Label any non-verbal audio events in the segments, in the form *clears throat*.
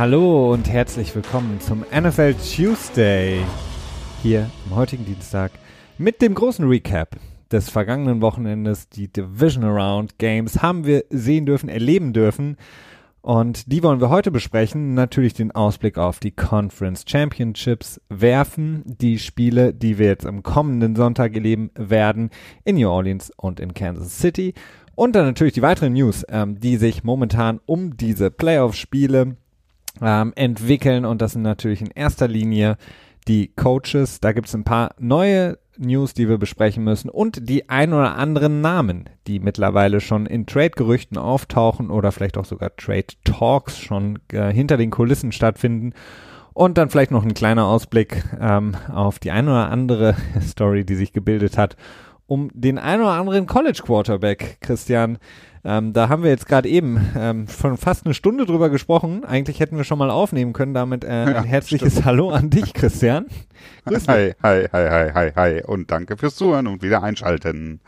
Hallo und herzlich willkommen zum NFL Tuesday hier am heutigen Dienstag mit dem großen Recap des vergangenen Wochenendes. Die Division Around Games haben wir sehen dürfen, erleben dürfen. Und die wollen wir heute besprechen. Natürlich den Ausblick auf die Conference Championships werfen. Die Spiele, die wir jetzt am kommenden Sonntag erleben werden in New Orleans und in Kansas City. Und dann natürlich die weiteren News, ähm, die sich momentan um diese Playoff-Spiele ähm, entwickeln. Und das sind natürlich in erster Linie die Coaches. Da gibt es ein paar neue News, die wir besprechen müssen und die ein oder anderen Namen, die mittlerweile schon in Trade-Gerüchten auftauchen oder vielleicht auch sogar Trade-Talks schon äh, hinter den Kulissen stattfinden. Und dann vielleicht noch ein kleiner Ausblick ähm, auf die ein oder andere *laughs* Story, die sich gebildet hat, um den ein oder anderen College Quarterback, Christian, ähm, da haben wir jetzt gerade eben ähm, schon fast eine Stunde drüber gesprochen. Eigentlich hätten wir schon mal aufnehmen können. Damit äh, ein ja, herzliches stimmt. Hallo an dich, Christian. Grüß hi, hi, hi, hi, hi, hi und danke fürs Zuhören und wieder einschalten.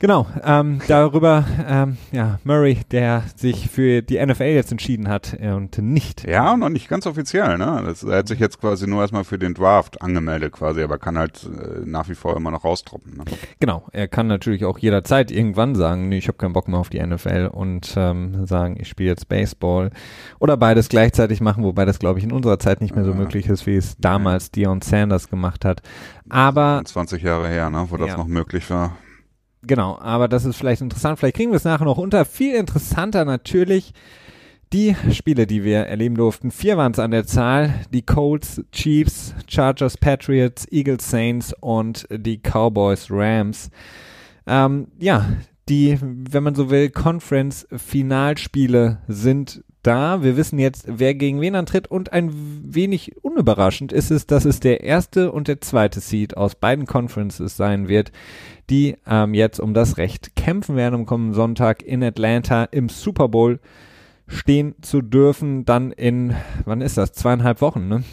Genau, ähm, darüber, ähm, ja, Murray, der sich für die NFL jetzt entschieden hat äh, und nicht. Ja, noch nicht ganz offiziell, ne? Das, er hat sich jetzt quasi nur erstmal für den Draft angemeldet quasi, aber kann halt äh, nach wie vor immer noch raustroppen. Ne? Genau, er kann natürlich auch jederzeit irgendwann sagen, nee, ich habe keinen Bock mehr auf die NFL und ähm, sagen, ich spiele jetzt Baseball oder beides gleichzeitig machen, wobei das, glaube ich, in unserer Zeit nicht mehr so äh, möglich ist, wie es damals. Dion Sanders gemacht hat. Aber 20 Jahre her, ne, wo das ja. noch möglich war. Genau, aber das ist vielleicht interessant. Vielleicht kriegen wir es nachher noch unter. Viel interessanter natürlich die Spiele, die wir erleben durften. Vier waren es an der Zahl. Die Colts, Chiefs, Chargers, Patriots, Eagles, Saints und die Cowboys, Rams. Ähm, ja, die, wenn man so will, Conference-Finalspiele sind da. Wir wissen jetzt, wer gegen wen antritt und ein wenig unüberraschend ist es, dass es der erste und der zweite Seed aus beiden Conferences sein wird, die ähm, jetzt um das Recht kämpfen werden am kommenden Sonntag in Atlanta im Super Bowl stehen zu dürfen, dann in, wann ist das? Zweieinhalb Wochen, ne?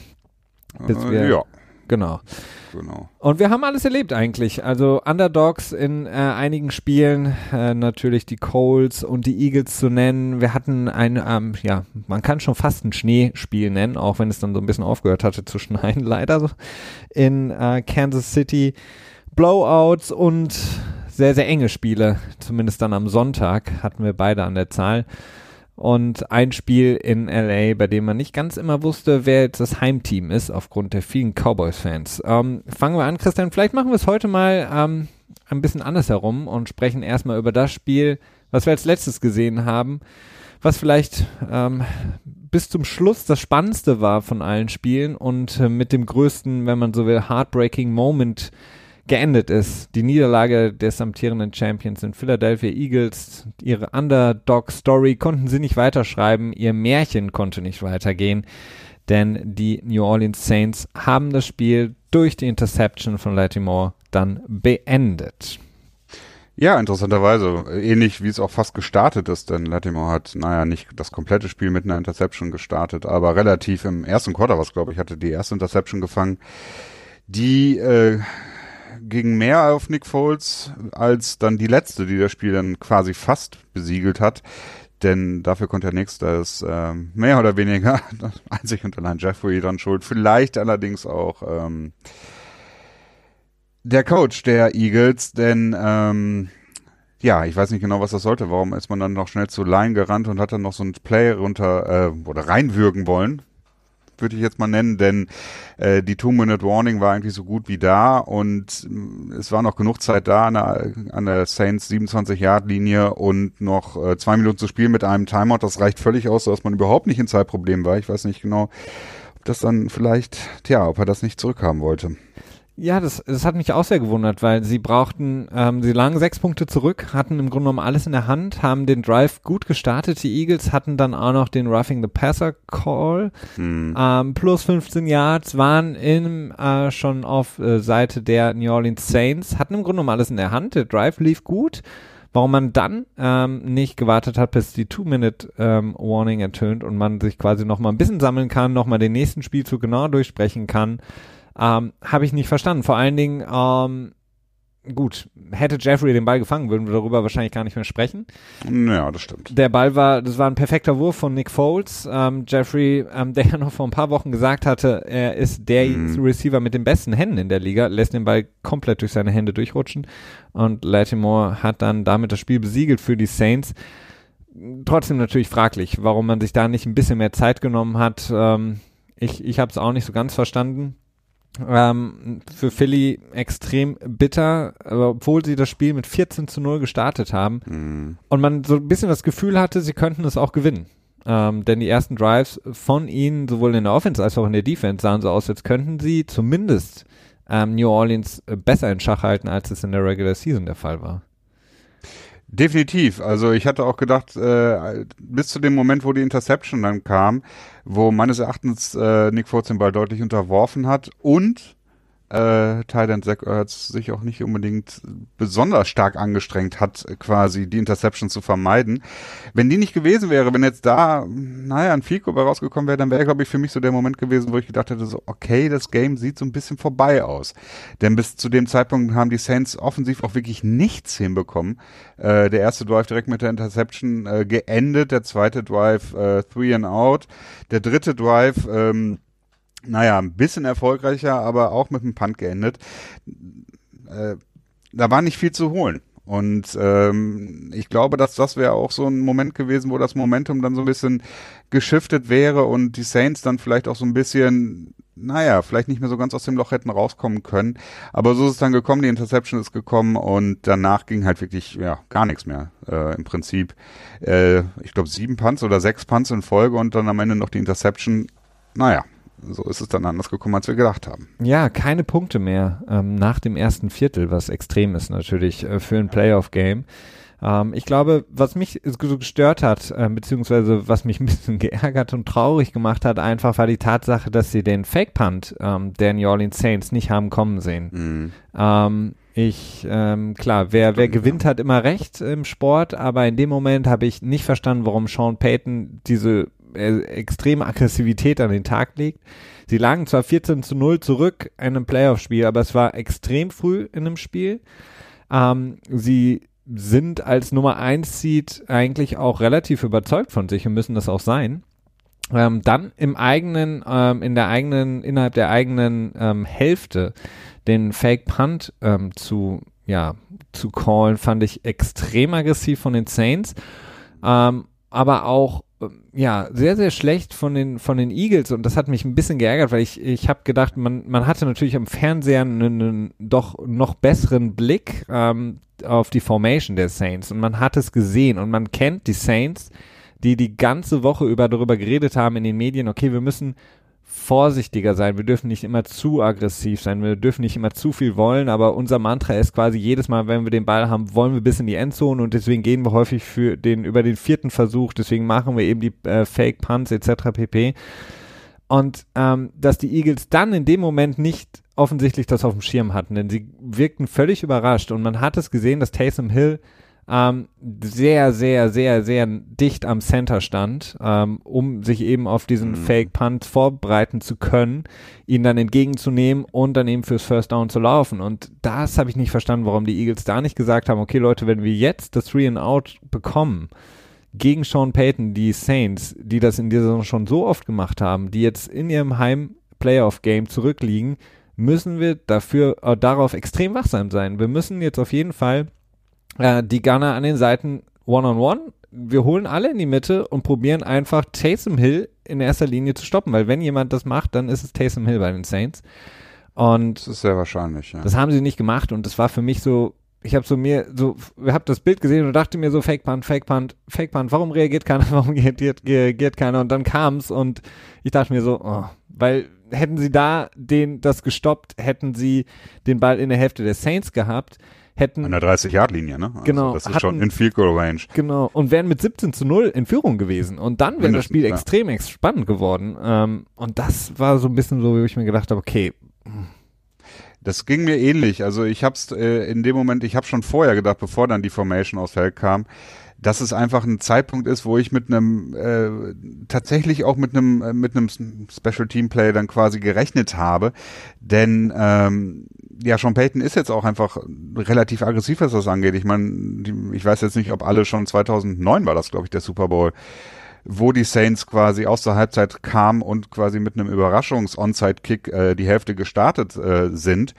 Bis äh, wir, ja. Genau. Genau. Und wir haben alles erlebt eigentlich. Also Underdogs in äh, einigen Spielen, äh, natürlich die Colts und die Eagles zu nennen. Wir hatten ein, ähm, ja, man kann schon fast ein Schneespiel nennen, auch wenn es dann so ein bisschen aufgehört hatte zu *laughs* schneien, leider so, in äh, Kansas City. Blowouts und sehr, sehr enge Spiele, zumindest dann am Sonntag hatten wir beide an der Zahl. Und ein Spiel in LA, bei dem man nicht ganz immer wusste, wer jetzt das Heimteam ist, aufgrund der vielen Cowboys-Fans. Ähm, fangen wir an, Christian. Vielleicht machen wir es heute mal ähm, ein bisschen anders herum und sprechen erstmal über das Spiel, was wir als letztes gesehen haben, was vielleicht ähm, bis zum Schluss das Spannendste war von allen Spielen und äh, mit dem größten, wenn man so will, heartbreaking Moment geendet ist. Die Niederlage des amtierenden Champions in Philadelphia Eagles, ihre Underdog-Story konnten sie nicht weiterschreiben, ihr Märchen konnte nicht weitergehen, denn die New Orleans Saints haben das Spiel durch die Interception von Latimore dann beendet. Ja, interessanterweise. Ähnlich wie es auch fast gestartet ist, denn Latimore hat, naja, nicht das komplette Spiel mit einer Interception gestartet, aber relativ im ersten Quarter, was glaube ich, hatte die erste Interception gefangen. Die äh, ging mehr auf Nick Foles als dann die letzte, die das Spiel dann quasi fast besiegelt hat. Denn dafür konnte er nichts, da ist äh, mehr oder weniger *laughs* einzig und allein Jeffrey dran schuld. Vielleicht allerdings auch ähm, der Coach der Eagles, denn ähm, ja, ich weiß nicht genau, was das sollte. Warum ist man dann noch schnell zu Line gerannt und hat dann noch so ein Play runter äh, oder reinwürgen wollen? Würde ich jetzt mal nennen, denn äh, die Two-Minute-Warning war eigentlich so gut wie da und äh, es war noch genug Zeit da an der, an der Saints 27-Yard-Linie und noch äh, zwei Minuten zu spielen mit einem Timeout. Das reicht völlig aus, dass man überhaupt nicht in Zeitproblem war. Ich weiß nicht genau, ob das dann vielleicht, tja, ob er das nicht zurückhaben wollte. Ja, das, das hat mich auch sehr gewundert, weil sie brauchten, ähm, sie lagen sechs Punkte zurück, hatten im Grunde genommen alles in der Hand, haben den Drive gut gestartet. Die Eagles hatten dann auch noch den Roughing the Passer Call, hm. ähm, plus 15 Yards, waren in, äh, schon auf äh, Seite der New Orleans Saints, hatten im Grunde genommen alles in der Hand. Der Drive lief gut. Warum man dann ähm, nicht gewartet hat, bis die Two-Minute-Warning ähm, ertönt und man sich quasi noch mal ein bisschen sammeln kann, noch mal den nächsten Spielzug genau durchsprechen kann ähm, habe ich nicht verstanden. Vor allen Dingen, ähm, gut, hätte Jeffrey den Ball gefangen, würden wir darüber wahrscheinlich gar nicht mehr sprechen. Ja, das stimmt. Der Ball war, das war ein perfekter Wurf von Nick Foles. Ähm, Jeffrey, ähm, *laughs* der ja noch vor ein paar Wochen gesagt hatte, er ist der mhm. Receiver mit den besten Händen in der Liga, lässt den Ball komplett durch seine Hände durchrutschen. Und Latimore hat dann damit das Spiel besiegelt für die Saints. Trotzdem natürlich fraglich, warum man sich da nicht ein bisschen mehr Zeit genommen hat. Ähm, ich ich habe es auch nicht so ganz verstanden. Ähm, für Philly extrem bitter, obwohl sie das Spiel mit 14 zu 0 gestartet haben mhm. und man so ein bisschen das Gefühl hatte, sie könnten es auch gewinnen. Ähm, denn die ersten Drives von ihnen, sowohl in der Offense als auch in der Defense, sahen so aus, als könnten sie zumindest ähm, New Orleans besser in Schach halten, als es in der Regular Season der Fall war. Definitiv. Also ich hatte auch gedacht, äh, bis zu dem Moment, wo die Interception dann kam, wo meines Erachtens äh, Nick Foles den Ball deutlich unterworfen hat und äh, Thailand Zach Ertz sich auch nicht unbedingt besonders stark angestrengt hat, quasi die Interception zu vermeiden. Wenn die nicht gewesen wäre, wenn jetzt da, naja, ein Fico bei rausgekommen wäre, dann wäre, glaube ich, für mich so der Moment gewesen, wo ich gedacht hätte, so, okay, das Game sieht so ein bisschen vorbei aus. Denn bis zu dem Zeitpunkt haben die Saints offensiv auch wirklich nichts hinbekommen. Äh, der erste Drive direkt mit der Interception äh, geendet, der zweite Drive äh, three and out, der dritte Drive, ähm, naja, ein bisschen erfolgreicher, aber auch mit einem Punt geendet. Äh, da war nicht viel zu holen. Und ähm, ich glaube, dass das wäre auch so ein Moment gewesen, wo das Momentum dann so ein bisschen geschiftet wäre und die Saints dann vielleicht auch so ein bisschen, naja, vielleicht nicht mehr so ganz aus dem Loch hätten rauskommen können. Aber so ist es dann gekommen, die Interception ist gekommen und danach ging halt wirklich ja gar nichts mehr. Äh, Im Prinzip, äh, ich glaube, sieben Punts oder sechs Punts in Folge und dann am Ende noch die Interception. Naja, so ist es dann anders gekommen, als wir gedacht haben. Ja, keine Punkte mehr ähm, nach dem ersten Viertel, was extrem ist natürlich äh, für ein Playoff-Game. Ähm, ich glaube, was mich so gestört hat, äh, beziehungsweise was mich *laughs* ein bisschen geärgert und traurig gemacht hat, einfach war die Tatsache, dass sie den Fake-Punt ähm, der New Orleans Saints nicht haben kommen sehen. Mhm. Ähm, ich, ähm, klar, wer, wer gewinnt, hat immer recht im Sport, aber in dem Moment habe ich nicht verstanden, warum Sean Payton diese extreme Aggressivität an den Tag legt. Sie lagen zwar 14 zu 0 zurück in einem Playoff-Spiel, aber es war extrem früh in einem Spiel. Ähm, sie sind als Nummer 1 Seed eigentlich auch relativ überzeugt von sich und müssen das auch sein. Ähm, dann im eigenen, ähm, in der eigenen, innerhalb der eigenen ähm, Hälfte den Fake Punt ähm, zu, ja, zu callen, fand ich extrem aggressiv von den Saints. Ähm, aber auch ja, sehr, sehr schlecht von den, von den Eagles und das hat mich ein bisschen geärgert, weil ich, ich habe gedacht, man, man hatte natürlich am Fernseher einen, einen doch noch besseren Blick ähm, auf die Formation der Saints und man hat es gesehen und man kennt die Saints, die die ganze Woche über darüber geredet haben in den Medien, okay, wir müssen vorsichtiger sein. Wir dürfen nicht immer zu aggressiv sein. Wir dürfen nicht immer zu viel wollen. Aber unser Mantra ist quasi jedes Mal, wenn wir den Ball haben, wollen wir bis in die Endzone und deswegen gehen wir häufig für den über den vierten Versuch. Deswegen machen wir eben die äh, Fake Punts etc. pp. Und ähm, dass die Eagles dann in dem Moment nicht offensichtlich das auf dem Schirm hatten, denn sie wirkten völlig überrascht und man hat es gesehen, dass Taysom Hill ähm, sehr, sehr, sehr, sehr dicht am Center stand, ähm, um sich eben auf diesen mhm. Fake Punt vorbereiten zu können, ihn dann entgegenzunehmen und dann eben fürs First Down zu laufen. Und das habe ich nicht verstanden, warum die Eagles da nicht gesagt haben, okay Leute, wenn wir jetzt das Three and Out bekommen, gegen Sean Payton, die Saints, die das in dieser Saison schon so oft gemacht haben, die jetzt in ihrem Heim-Playoff-Game zurückliegen, müssen wir dafür äh, darauf extrem wachsam sein. Wir müssen jetzt auf jeden Fall äh, die Gunner an den Seiten one-on-one. -on -one. Wir holen alle in die Mitte und probieren einfach Taysom Hill in erster Linie zu stoppen, weil wenn jemand das macht, dann ist es Taysom Hill bei den Saints. Und das ist sehr wahrscheinlich, ja. Das haben sie nicht gemacht und das war für mich so, ich habe so mir so, ich habe das Bild gesehen und dachte mir so Fake Punt, Fake Punt, Fake Punt. Warum reagiert keiner? *laughs* Warum reagiert, reagiert keiner? Und dann kam's und ich dachte mir so, oh, weil hätten sie da den das gestoppt, hätten sie den Ball in der Hälfte der Saints gehabt, hätten. An der 30-Yard-Linie, ne? Also genau. Das ist hatten, schon in Field Goal Range. Genau. Und wären mit 17 zu 0 in Führung gewesen. Und dann wäre das Spiel ja. extrem spannend geworden. Ähm, und das war so ein bisschen so, wo ich mir gedacht habe, okay. Das ging mir ähnlich. Also ich hab's äh, in dem Moment, ich habe schon vorher gedacht, bevor dann die Formation aus Feld kam, dass es einfach ein Zeitpunkt ist, wo ich mit einem äh, tatsächlich auch mit einem äh, mit einem Special Team Play dann quasi gerechnet habe, denn ähm, ja, Sean Payton ist jetzt auch einfach relativ aggressiv, was das angeht. Ich meine, ich weiß jetzt nicht, ob alle schon 2009 war das, glaube ich, der Super Bowl, wo die Saints quasi aus der Halbzeit kamen und quasi mit einem Überraschungs-Onside-Kick äh, die Hälfte gestartet äh, sind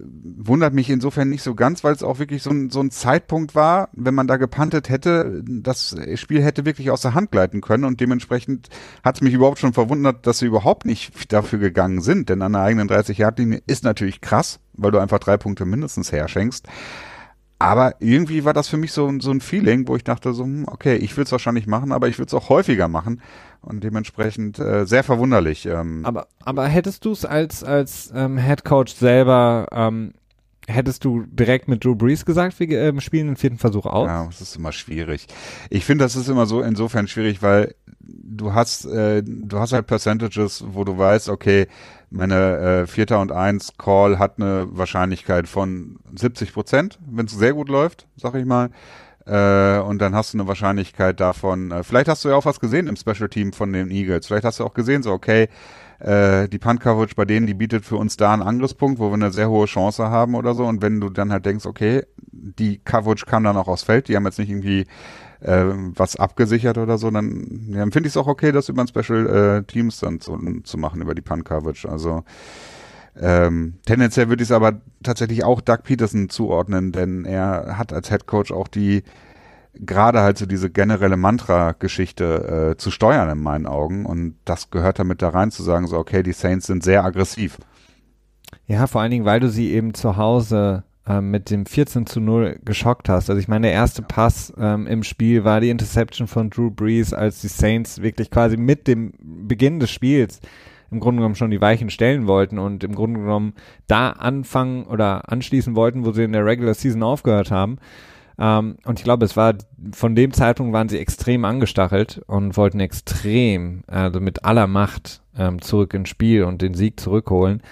wundert mich insofern nicht so ganz, weil es auch wirklich so ein, so ein Zeitpunkt war, wenn man da gepantet hätte, das Spiel hätte wirklich aus der Hand gleiten können und dementsprechend hat es mich überhaupt schon verwundert, dass sie überhaupt nicht dafür gegangen sind, denn an der eigenen 30-Yard-Linie ist natürlich krass, weil du einfach drei Punkte mindestens herschenkst. Aber irgendwie war das für mich so, so ein Feeling, wo ich dachte so, hm, okay, ich will es wahrscheinlich machen, aber ich will es auch häufiger machen und dementsprechend äh, sehr verwunderlich. Ähm. Aber, aber hättest du es als, als ähm, Head Coach selber, ähm, hättest du direkt mit Drew Brees gesagt, wir ähm, spielen den vierten Versuch aus? Ja, das ist immer schwierig. Ich finde, das ist immer so insofern schwierig, weil du hast, äh, du hast halt Percentages, wo du weißt, okay, meine äh, Vierter und Eins Call hat eine Wahrscheinlichkeit von 70 Prozent, wenn es sehr gut läuft, sag ich mal. Äh, und dann hast du eine Wahrscheinlichkeit davon. Äh, vielleicht hast du ja auch was gesehen im Special Team von den Eagles. Vielleicht hast du auch gesehen, so okay, äh, die Punt Coverage bei denen, die bietet für uns da einen Angriffspunkt, wo wir eine sehr hohe Chance haben oder so. Und wenn du dann halt denkst, okay, die Coverage kam dann auch aus Feld, die haben jetzt nicht irgendwie äh, was abgesichert oder so, dann ja, finde ich es auch okay, das über ein Special äh, Teams dann zu, zu machen, über die Punt Coverage. Also ähm, tendenziell würde ich es aber tatsächlich auch Doug Peterson zuordnen, denn er hat als Head Coach auch die gerade halt so diese generelle Mantra-Geschichte äh, zu steuern in meinen Augen und das gehört damit da rein zu sagen, so okay, die Saints sind sehr aggressiv. Ja, vor allen Dingen, weil du sie eben zu Hause ähm, mit dem 14 zu 0 geschockt hast. Also ich meine, der erste Pass ähm, im Spiel war die Interception von Drew Brees, als die Saints wirklich quasi mit dem Beginn des Spiels im Grunde genommen schon die Weichen stellen wollten und im Grunde genommen da anfangen oder anschließen wollten, wo sie in der Regular Season aufgehört haben. Ähm, und ich glaube, es war von dem Zeitpunkt waren sie extrem angestachelt und wollten extrem, also mit aller Macht ähm, zurück ins Spiel und den Sieg zurückholen.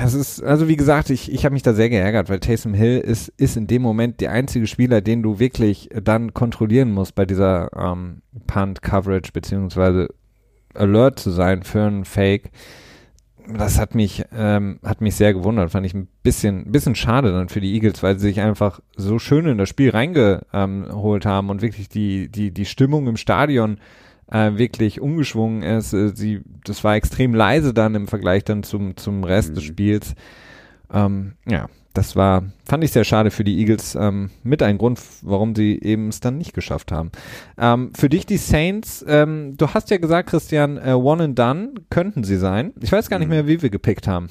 Es ist, also wie gesagt, ich, ich habe mich da sehr geärgert, weil Taysom Hill ist, ist in dem Moment der einzige Spieler, den du wirklich dann kontrollieren musst bei dieser ähm, Punt-Coverage, beziehungsweise alert zu sein für einen Fake. Das hat mich, ähm, hat mich sehr gewundert. Fand ich ein bisschen, bisschen schade dann für die Eagles, weil sie sich einfach so schön in das Spiel reingeholt haben und wirklich die, die, die Stimmung im Stadion äh, wirklich umgeschwungen ist. Äh, sie, das war extrem leise dann im Vergleich dann zum, zum Rest mhm. des Spiels. Ähm, ja, das war, fand ich sehr schade für die Eagles. Ähm, mit ein Grund, warum sie eben es dann nicht geschafft haben. Ähm, für dich die Saints, ähm, du hast ja gesagt, Christian, äh, One and Done könnten sie sein. Ich weiß gar nicht mhm. mehr, wie wir gepickt haben.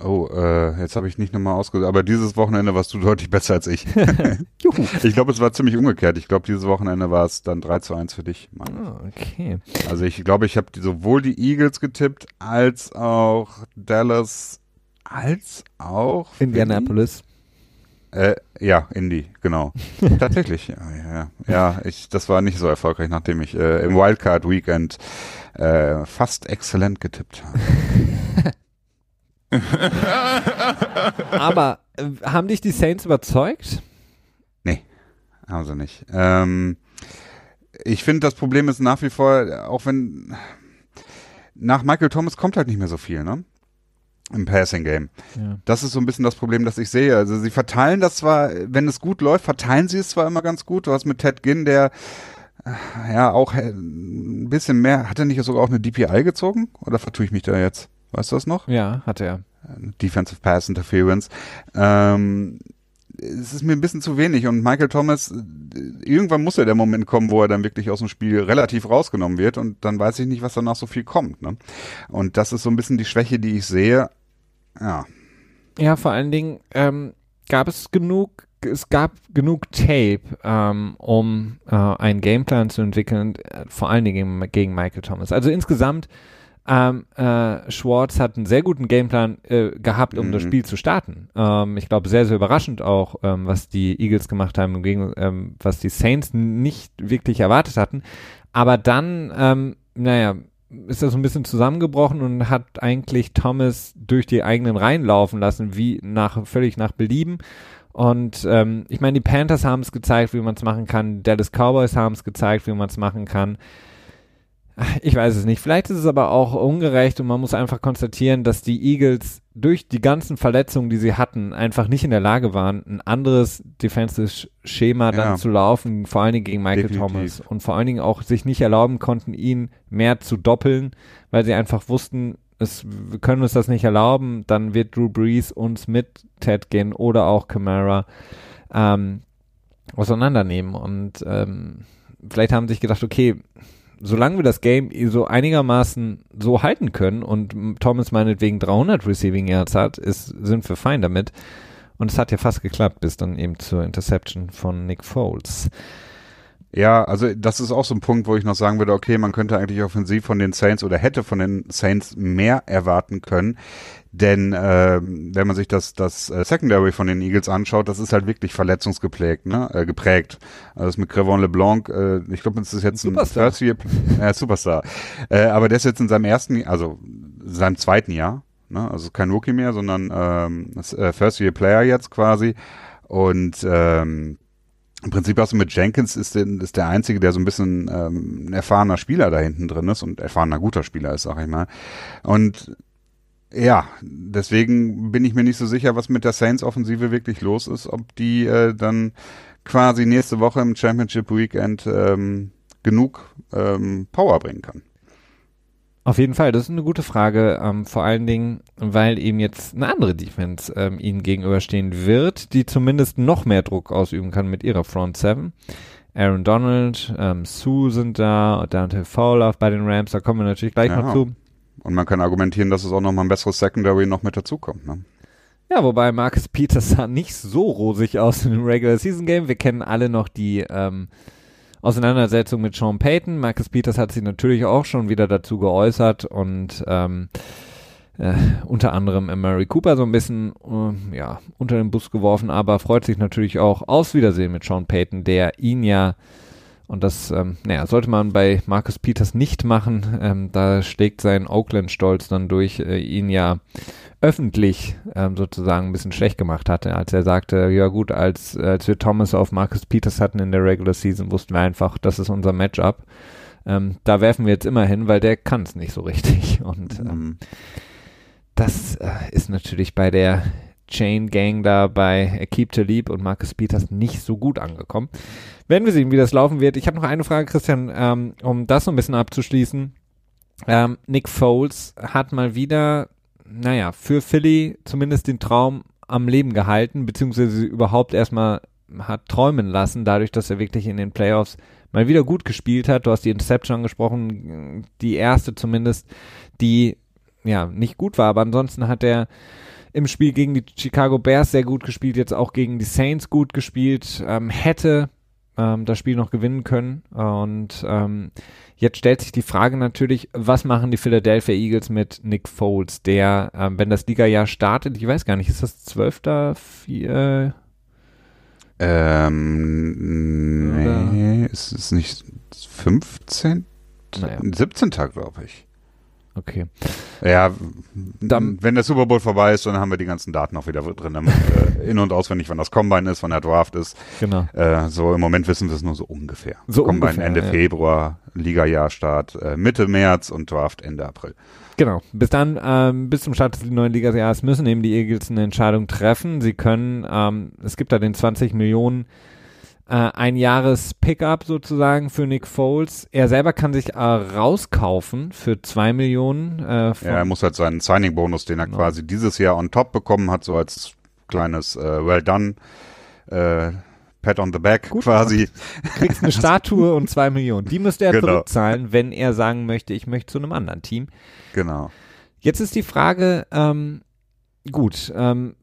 Oh, äh, jetzt habe ich nicht nochmal ausgesucht, aber dieses Wochenende warst du deutlich besser als ich. *laughs* Juhu. ich glaube, es war ziemlich umgekehrt. Ich glaube, dieses Wochenende war es dann 3 zu 1 für dich. Oh, okay. Also ich glaube, ich habe sowohl die Eagles getippt, als auch Dallas, als auch Indianapolis. Äh, ja, Indy, genau. *laughs* Tatsächlich, ja, ja, ja. Ich, das war nicht so erfolgreich, nachdem ich äh, im Wildcard Weekend äh, fast exzellent getippt habe. *laughs* Aber äh, haben dich die Saints überzeugt? Nee, haben sie nicht. Ähm, ich finde, das Problem ist nach wie vor, auch wenn nach Michael Thomas kommt halt nicht mehr so viel, ne? Im Passing Game. Ja. Das ist so ein bisschen das Problem, das ich sehe. Also sie verteilen das zwar, wenn es gut läuft, verteilen sie es zwar immer ganz gut. Du hast mit Ted Ginn, der äh, ja auch äh, ein bisschen mehr, hat er nicht sogar auch eine DPI gezogen? Oder vertue ich mich da jetzt? Weißt du das noch? Ja, hatte er. Defensive Pass Interference. Ähm, es ist mir ein bisschen zu wenig und Michael Thomas, irgendwann muss ja der Moment kommen, wo er dann wirklich aus dem Spiel relativ rausgenommen wird und dann weiß ich nicht, was danach so viel kommt. Ne? Und das ist so ein bisschen die Schwäche, die ich sehe. Ja. Ja, vor allen Dingen ähm, gab es genug, es gab genug Tape, ähm, um äh, einen Gameplan zu entwickeln, äh, vor allen Dingen gegen, gegen Michael Thomas. Also insgesamt ähm, äh, Schwartz hat einen sehr guten Gameplan äh, gehabt, um mhm. das Spiel zu starten. Ähm, ich glaube, sehr, sehr überraschend auch, ähm, was die Eagles gemacht haben, gegen, ähm, was die Saints nicht wirklich erwartet hatten. Aber dann, ähm, naja, ist das so ein bisschen zusammengebrochen und hat eigentlich Thomas durch die eigenen Reihen laufen lassen, wie nach völlig nach Belieben. Und ähm, ich meine, die Panthers haben es gezeigt, wie man es machen kann. Dallas Cowboys haben es gezeigt, wie man es machen kann. Ich weiß es nicht. Vielleicht ist es aber auch ungerecht und man muss einfach konstatieren, dass die Eagles durch die ganzen Verletzungen, die sie hatten, einfach nicht in der Lage waren, ein anderes Defensive Schema dann ja. zu laufen, vor allen Dingen gegen Michael Definitiv. Thomas und vor allen Dingen auch sich nicht erlauben konnten, ihn mehr zu doppeln, weil sie einfach wussten, es, wir können uns das nicht erlauben, dann wird Drew Brees uns mit Ted gehen oder auch Camara ähm, auseinandernehmen und ähm, vielleicht haben sie sich gedacht, okay, solange wir das Game so einigermaßen so halten können und Thomas meinetwegen 300 Receiving Yards hat, ist, sind wir fein damit. Und es hat ja fast geklappt, bis dann eben zur Interception von Nick Foles. Ja, also das ist auch so ein Punkt, wo ich noch sagen würde, okay, man könnte eigentlich offensiv von den Saints oder hätte von den Saints mehr erwarten können. Denn äh, wenn man sich das, das äh, Secondary von den Eagles anschaut, das ist halt wirklich verletzungsgeprägt, ne? Äh, geprägt. Also das mit Crevon LeBlanc, äh, ich glaube, das ist jetzt ein Superstar. First Year, äh, *laughs* Superstar. Äh, aber der ist jetzt in seinem ersten, also seinem zweiten Jahr, ne? Also kein Rookie mehr, sondern ähm, äh, First Year Player jetzt quasi. Und ähm, im Prinzip hast du mit Jenkins ist, den, ist der einzige, der so ein bisschen ähm, ein erfahrener Spieler da hinten drin ist und erfahrener guter Spieler ist, sag ich mal. Und ja, deswegen bin ich mir nicht so sicher, was mit der Saints-Offensive wirklich los ist, ob die äh, dann quasi nächste Woche im Championship Weekend ähm, genug ähm, Power bringen kann. Auf jeden Fall, das ist eine gute Frage, ähm, vor allen Dingen, weil eben jetzt eine andere Defense ähm, ihnen gegenüberstehen wird, die zumindest noch mehr Druck ausüben kann mit ihrer Front Seven. Aaron Donald, ähm, Sue sind da, Dante Fowler bei den Rams, da kommen wir natürlich gleich ja. noch zu. Und man kann argumentieren, dass es auch noch mal ein besseres Secondary noch mit dazukommt. Ne? Ja, wobei Marcus Peters sah nicht so rosig aus in dem Regular Season Game. Wir kennen alle noch die ähm, Auseinandersetzung mit Sean Payton. Marcus Peters hat sich natürlich auch schon wieder dazu geäußert und ähm, äh, unter anderem Murray Cooper so ein bisschen äh, ja, unter den Bus geworfen, aber freut sich natürlich auch aus Wiedersehen mit Sean Payton, der ihn ja und das, ähm, naja, sollte man bei Marcus Peters nicht machen. Ähm, da schlägt sein Oakland-Stolz dann durch, äh, ihn ja öffentlich ähm, sozusagen ein bisschen schlecht gemacht hatte, als er sagte, ja gut, als, als wir Thomas auf Marcus Peters hatten in der Regular Season, wussten wir einfach, das ist unser Matchup. Ähm, da werfen wir jetzt immer hin, weil der kann es nicht so richtig. Und ähm, mhm. das äh, ist natürlich bei der Chain Gang da bei Keep Leap und Marcus Peters nicht so gut angekommen. Werden wir sehen, wie das laufen wird. Ich habe noch eine Frage, Christian, ähm, um das so ein bisschen abzuschließen. Ähm, Nick Foles hat mal wieder, naja, für Philly zumindest den Traum am Leben gehalten, beziehungsweise überhaupt erstmal hat träumen lassen, dadurch, dass er wirklich in den Playoffs mal wieder gut gespielt hat. Du hast die Interception angesprochen, die erste zumindest, die ja nicht gut war, aber ansonsten hat er im Spiel gegen die Chicago Bears sehr gut gespielt, jetzt auch gegen die Saints gut gespielt, ähm, hätte ähm, das Spiel noch gewinnen können. Und ähm, jetzt stellt sich die Frage natürlich, was machen die Philadelphia Eagles mit Nick Foles, der, ähm, wenn das Liga-Jahr startet, ich weiß gar nicht, ist das 12. Vier, ähm, nee, ist es nicht 15? Naja. 17. glaube ich. Okay. Ja, dann, wenn der Super Bowl vorbei ist, dann haben wir die ganzen Daten auch wieder drin. *laughs* äh, in- und auswendig, wann das Combine ist, wann der Draft ist. Genau. Äh, so im Moment wissen wir es nur so ungefähr. So Combine ungefähr, Ende ja. Februar, Liga-Jahrstart äh, Mitte März und Draft Ende April. Genau. Bis dann, ähm, bis zum Start des neuen Liga-Jahres müssen eben die Eagles eine Entscheidung treffen. Sie können, ähm, es gibt da den 20 Millionen äh, ein Jahres Pickup sozusagen für Nick Foles. Er selber kann sich äh, rauskaufen für zwei Millionen. Äh, ja, er muss halt seinen Signing-Bonus, den er Genau. quasi dieses Jahr on top bekommen hat, so als kleines äh, Well done, äh, Pat on the back Gut. quasi. kriegst eine *laughs* Statue und zwei Millionen. Die müsste er Genau. zurückzahlen, wenn er sagen möchte, ich möchte zu einem anderen Team. Genau. Jetzt ist die Frage, ähm, gut, ähm,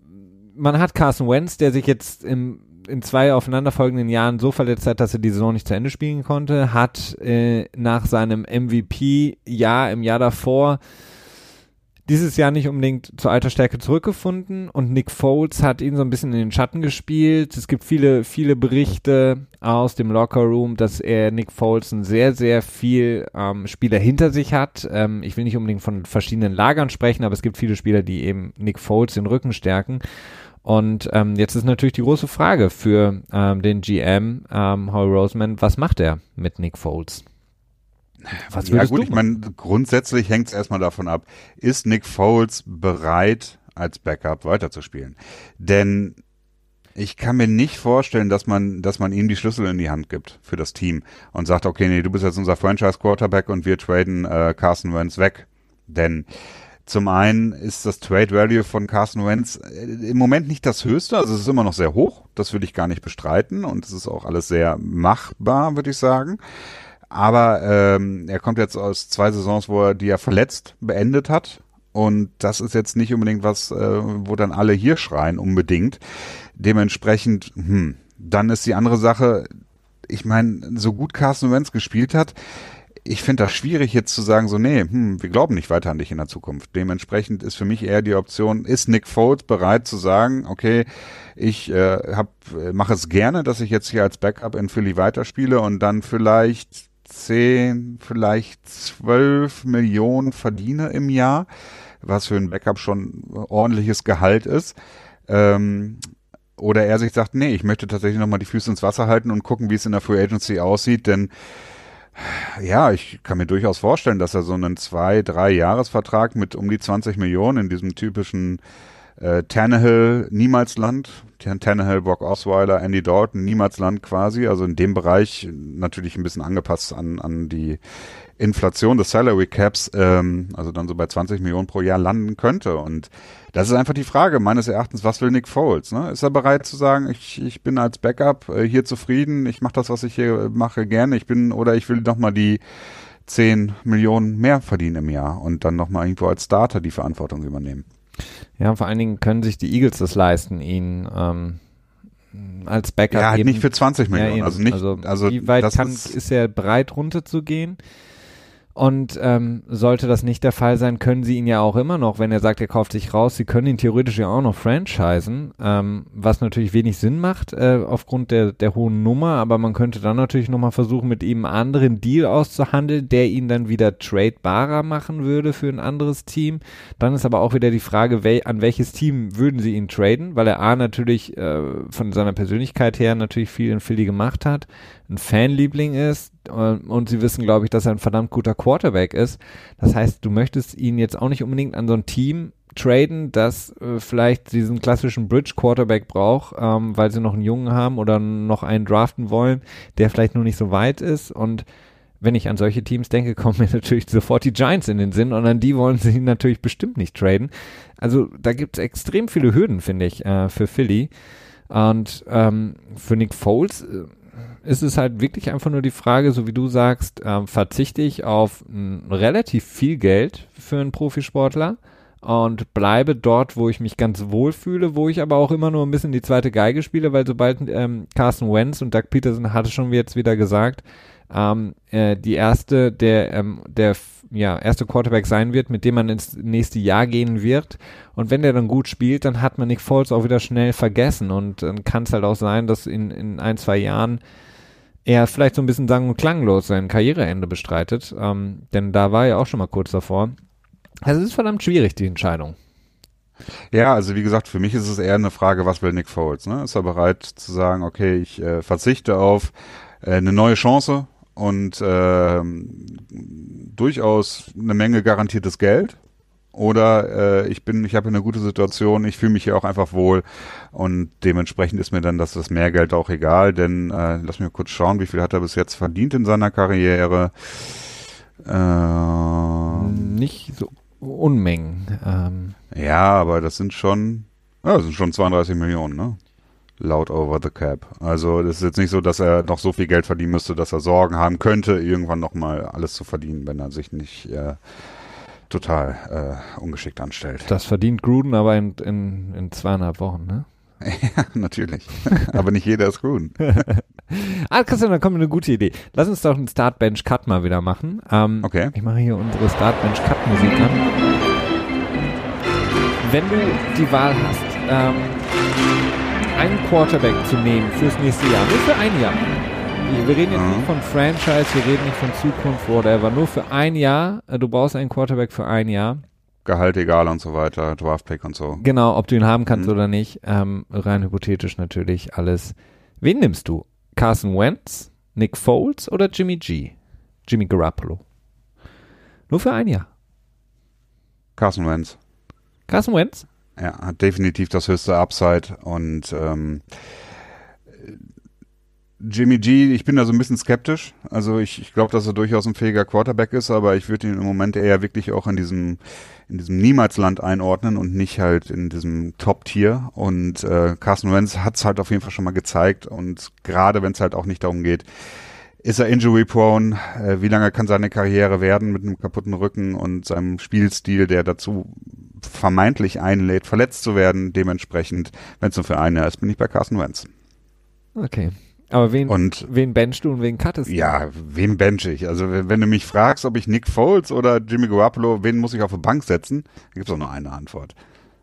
man hat Carson Wentz, der sich jetzt im, in zwei aufeinanderfolgenden Jahren so verletzt hat, dass er die Saison nicht zu Ende spielen konnte, hat äh, nach seinem MVP-Jahr im Jahr davor dieses Jahr nicht unbedingt zur alter Stärke zurückgefunden und Nick Foles hat ihn so ein bisschen in den Schatten gespielt. Es gibt viele, viele Berichte aus dem Lockerroom, dass er Nick Foles ein sehr, sehr viel ähm, Spieler hinter sich hat. Ähm, ich will nicht unbedingt von verschiedenen Lagern sprechen, aber es gibt viele Spieler, die eben Nick Foles den Rücken stärken. Und ähm, jetzt ist natürlich die große Frage für ähm, den GM, ähm, Howie Roseman, was macht er mit Nick Foles? Was ja gut, ich meine, grundsätzlich hängt es erstmal davon ab, ist Nick Foles bereit, als Backup weiterzuspielen? Denn ich kann mir nicht vorstellen, dass man, dass man ihm die Schlüssel in die Hand gibt für das Team und sagt, okay, nee, du bist jetzt unser Franchise Quarterback und wir traden äh, Carson Wentz weg. Denn zum einen ist das Trade Value von Carson Wentz äh, im Moment nicht das höchste, also es ist immer noch sehr hoch, das würde ich gar nicht bestreiten und es ist auch alles sehr machbar, würde ich sagen. Aber ähm, er kommt jetzt aus zwei Saisons, wo er die er verletzt beendet hat. Und das ist jetzt nicht unbedingt was, äh, wo dann alle hier schreien unbedingt. Dementsprechend, hm, dann ist die andere Sache, ich meine, so gut Carsten Wentz gespielt hat, ich finde das schwierig jetzt zu sagen, so, nee, hm, wir glauben nicht weiter an dich in der Zukunft. Dementsprechend ist für mich eher die Option, ist Nick Foles bereit zu sagen, okay, ich äh, mache es gerne, dass ich jetzt hier als Backup in Philly weiterspiele und dann vielleicht zehn, vielleicht zwölf Millionen verdiene im Jahr was für ein Backup schon ordentliches Gehalt ist. Ähm, oder er sich sagt, nee, ich möchte tatsächlich nochmal die Füße ins Wasser halten und gucken, wie es in der Free Agency aussieht, denn ja, ich kann mir durchaus vorstellen, dass er so einen zwei, drei Jahresvertrag mit um die 20 Millionen in diesem typischen äh, Tannehill Niemalsland, Tannehill, Brock Osweiler, Andy Dalton Niemalsland quasi, also in dem Bereich natürlich ein bisschen angepasst an, an die Inflation des Salary Caps, ähm, also dann so bei 20 Millionen pro Jahr landen könnte. Und das ist einfach die Frage meines Erachtens, was will Nick Foles? Ne? Ist er bereit zu sagen, ich, ich bin als Backup äh, hier zufrieden, ich mache das, was ich hier mache, gerne, ich bin, oder ich will doch mal die 10 Millionen mehr verdienen im Jahr und dann nochmal irgendwo als Starter die Verantwortung übernehmen. Ja, vor allen Dingen können sich die Eagles das leisten, ihn ähm, als Backup. Ja, halt eben, nicht für 20 Millionen. Ja, also nicht, also, also wie weit kann, ist, ist er bereit runterzugehen? Und ähm, sollte das nicht der Fall sein, können sie ihn ja auch immer noch, wenn er sagt, er kauft sich raus, sie können ihn theoretisch ja auch noch franchisen, ähm, was natürlich wenig Sinn macht äh, aufgrund der, der hohen Nummer, aber man könnte dann natürlich nochmal versuchen, mit ihm einen anderen Deal auszuhandeln, der ihn dann wieder tradebarer machen würde für ein anderes Team. Dann ist aber auch wieder die Frage, wel an welches Team würden sie ihn traden, weil er A natürlich äh, von seiner Persönlichkeit her natürlich viel in Philly gemacht hat, ein Fanliebling ist äh, und sie wissen, glaube ich, dass er ein verdammt guter Quarterback ist. Das heißt, du möchtest ihn jetzt auch nicht unbedingt an so ein Team traden, das äh, vielleicht diesen klassischen Bridge Quarterback braucht, ähm, weil sie noch einen Jungen haben oder noch einen draften wollen, der vielleicht nur nicht so weit ist und wenn ich an solche Teams denke, *laughs* kommen mir natürlich sofort die Giants in den Sinn und an die wollen sie natürlich bestimmt nicht traden. Also da gibt es extrem viele Hürden, finde ich, äh, für Philly. Und ähm, für Nick Foles äh, ist es halt wirklich einfach nur die Frage, so wie du sagst, ähm, verzichte ich auf m, relativ viel Geld für einen Profisportler und bleibe dort, wo ich mich ganz wohl fühle, wo ich aber auch immer nur ein bisschen die zweite Geige spiele, weil sobald ähm, Carson Wentz und Doug Peterson hatte schon jetzt wieder gesagt, ähm, äh, die erste, der, ähm, der ja, erste Quarterback sein wird, mit dem man ins nächste Jahr gehen wird. Und wenn der dann gut spielt, dann hat man Nick Foles auch wieder schnell vergessen. Und dann kann es halt auch sein, dass in, in ein, zwei Jahren er vielleicht so ein bisschen sang- und klanglos sein Karriereende bestreitet. Ähm, denn da war er auch schon mal kurz davor. Also es ist verdammt schwierig, die Entscheidung. Ja, also wie gesagt, für mich ist es eher eine Frage, was will Nick Foles? Ne? Ist er bereit zu sagen, okay, ich äh, verzichte auf äh, eine neue Chance und äh, durchaus eine Menge garantiertes Geld oder äh, ich bin, ich habe eine gute Situation, ich fühle mich hier auch einfach wohl und dementsprechend ist mir dann das, das Mehrgeld auch egal, denn äh, lass mich kurz schauen, wie viel hat er bis jetzt verdient in seiner Karriere. Äh, Nicht so Unmengen. Ähm. Ja, aber das sind schon, ja, das sind schon 32 Millionen, ne? Laut over the cap. Also das ist jetzt nicht so, dass er noch so viel Geld verdienen müsste, dass er Sorgen haben könnte, irgendwann nochmal alles zu verdienen, wenn er sich nicht äh, total äh, ungeschickt anstellt. Das verdient Gruden aber in, in, in zweieinhalb Wochen, ne? *laughs* ja, natürlich. *laughs* aber nicht jeder ist Gruden. *laughs* ah, Christian, dann kommt eine gute Idee. Lass uns doch einen Startbench-Cut mal wieder machen. Ähm, okay. Ich mache hier unsere Startbench-Cut-Musik an. Wenn du die Wahl hast, ähm, einen Quarterback zu nehmen fürs nächste Jahr, nur für ein Jahr, wir reden jetzt mhm. nicht von Franchise, wir reden nicht von Zukunft, whatever. Nur für ein Jahr. Äh, du brauchst einen Quarterback für ein Jahr. Gehalt egal und so weiter, Draftpick und so. Genau, ob du ihn haben kannst mhm. oder nicht. Ähm, rein hypothetisch natürlich alles. Wen nimmst du? Carson Wentz, Nick Foles oder Jimmy G? Jimmy Garoppolo? Nur für ein Jahr. Carson Wentz. Carson Wentz? Ja, hat definitiv das höchste Upside und ähm, Jimmy G, ich bin da so ein bisschen skeptisch. Also ich, ich glaube, dass er durchaus ein fähiger Quarterback ist, aber ich würde ihn im Moment eher wirklich auch in diesem in diesem Niemalsland einordnen und nicht halt in diesem Top-Tier. Und äh, Carson Wentz hat es halt auf jeden Fall schon mal gezeigt. Und gerade wenn es halt auch nicht darum geht, ist er injury-prone? Äh, wie lange kann seine Karriere werden mit einem kaputten Rücken und seinem Spielstil, der dazu vermeintlich einlädt, verletzt zu werden? Dementsprechend, wenn es nur für einen ist, bin ich bei Carson Wentz. Okay. Aber wen, und, wen benchst du und wen cuttest du? Ja, wen bench ich? Also wenn, wenn, du mich fragst, ob ich Nick Foles oder Jimmy Garoppolo, wen muss ich auf die Bank setzen, gibt es auch nur eine Antwort.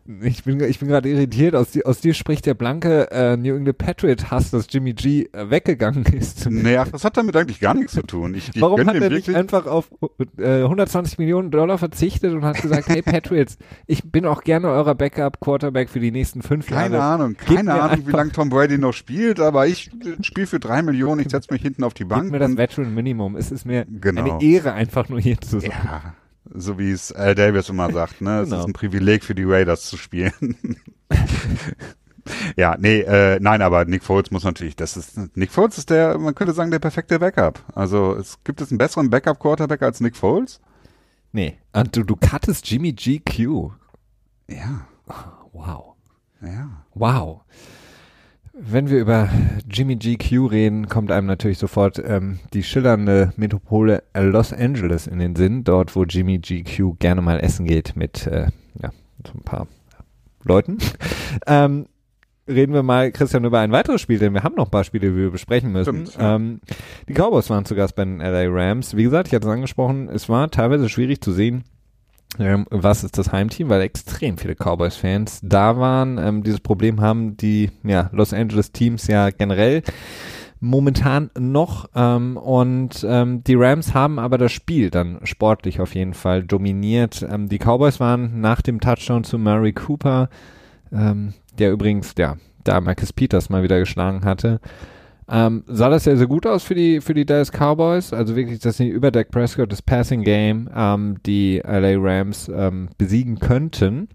Ich bin, ich bin gerade irritiert. Aus, die, aus dir spricht der blanke äh, New England Patriot Hass, dass Jimmy G äh, weggegangen ist. Naja, das hat damit eigentlich gar nichts zu tun. Ich, ich Warum hat er nicht einfach auf äh, 120 Millionen Dollar verzichtet und hat gesagt, hey *laughs* Patriots, ich bin auch gerne eurer Backup-Quarterback für die nächsten fünf keine Jahre. Ahnung, keine Ahnung, wie lange Tom Brady noch spielt, aber ich spiele für drei Millionen, ich setze mich hinten auf die Bank. Gib mir das Veteran Minimum. Es ist mir genau. eine Ehre, einfach nur hier zu sein. Ja so wie es Al Davis immer sagt, ne? Es genau. ist ein Privileg für die Raiders zu spielen. *laughs* ja, nee, äh, nein, aber Nick Foles muss natürlich, das ist, Nick Foles ist der, man könnte sagen, der perfekte Backup. Also, es gibt es einen besseren Backup-Quarterback als Nick Foles? Nee. Und du, du cuttest Jimmy GQ. Ja. Wow. Ja. Wow. Wenn wir über Jimmy GQ reden, kommt einem natürlich sofort ähm, die schillernde Metropole Los Angeles in den Sinn, dort wo Jimmy GQ gerne mal essen geht mit äh, ja, so ein paar Leuten. *laughs* ähm, reden wir mal, Christian, über ein weiteres Spiel, denn wir haben noch ein paar Spiele, die wir besprechen müssen. Stimmt, ja. ähm, die Cowboys waren zu Gast bei den LA Rams. Wie gesagt, ich hatte es angesprochen, es war teilweise schwierig zu sehen, ähm, was ist das Heimteam, weil extrem viele Cowboys-Fans da waren. Ähm, dieses Problem haben die ja, Los Angeles-Teams ja generell momentan noch ähm, und ähm, die Rams haben aber das Spiel dann sportlich auf jeden Fall dominiert. Ähm, die Cowboys waren nach dem Touchdown zu Murray Cooper, ähm, der übrigens ja da Marcus Peters mal wieder geschlagen hatte, ähm, sah das sehr, sehr gut aus für die, für die Dallas Cowboys. Also wirklich, dass sie über Dak Prescott das Passing Game ähm, die LA Rams ähm, besiegen könnten.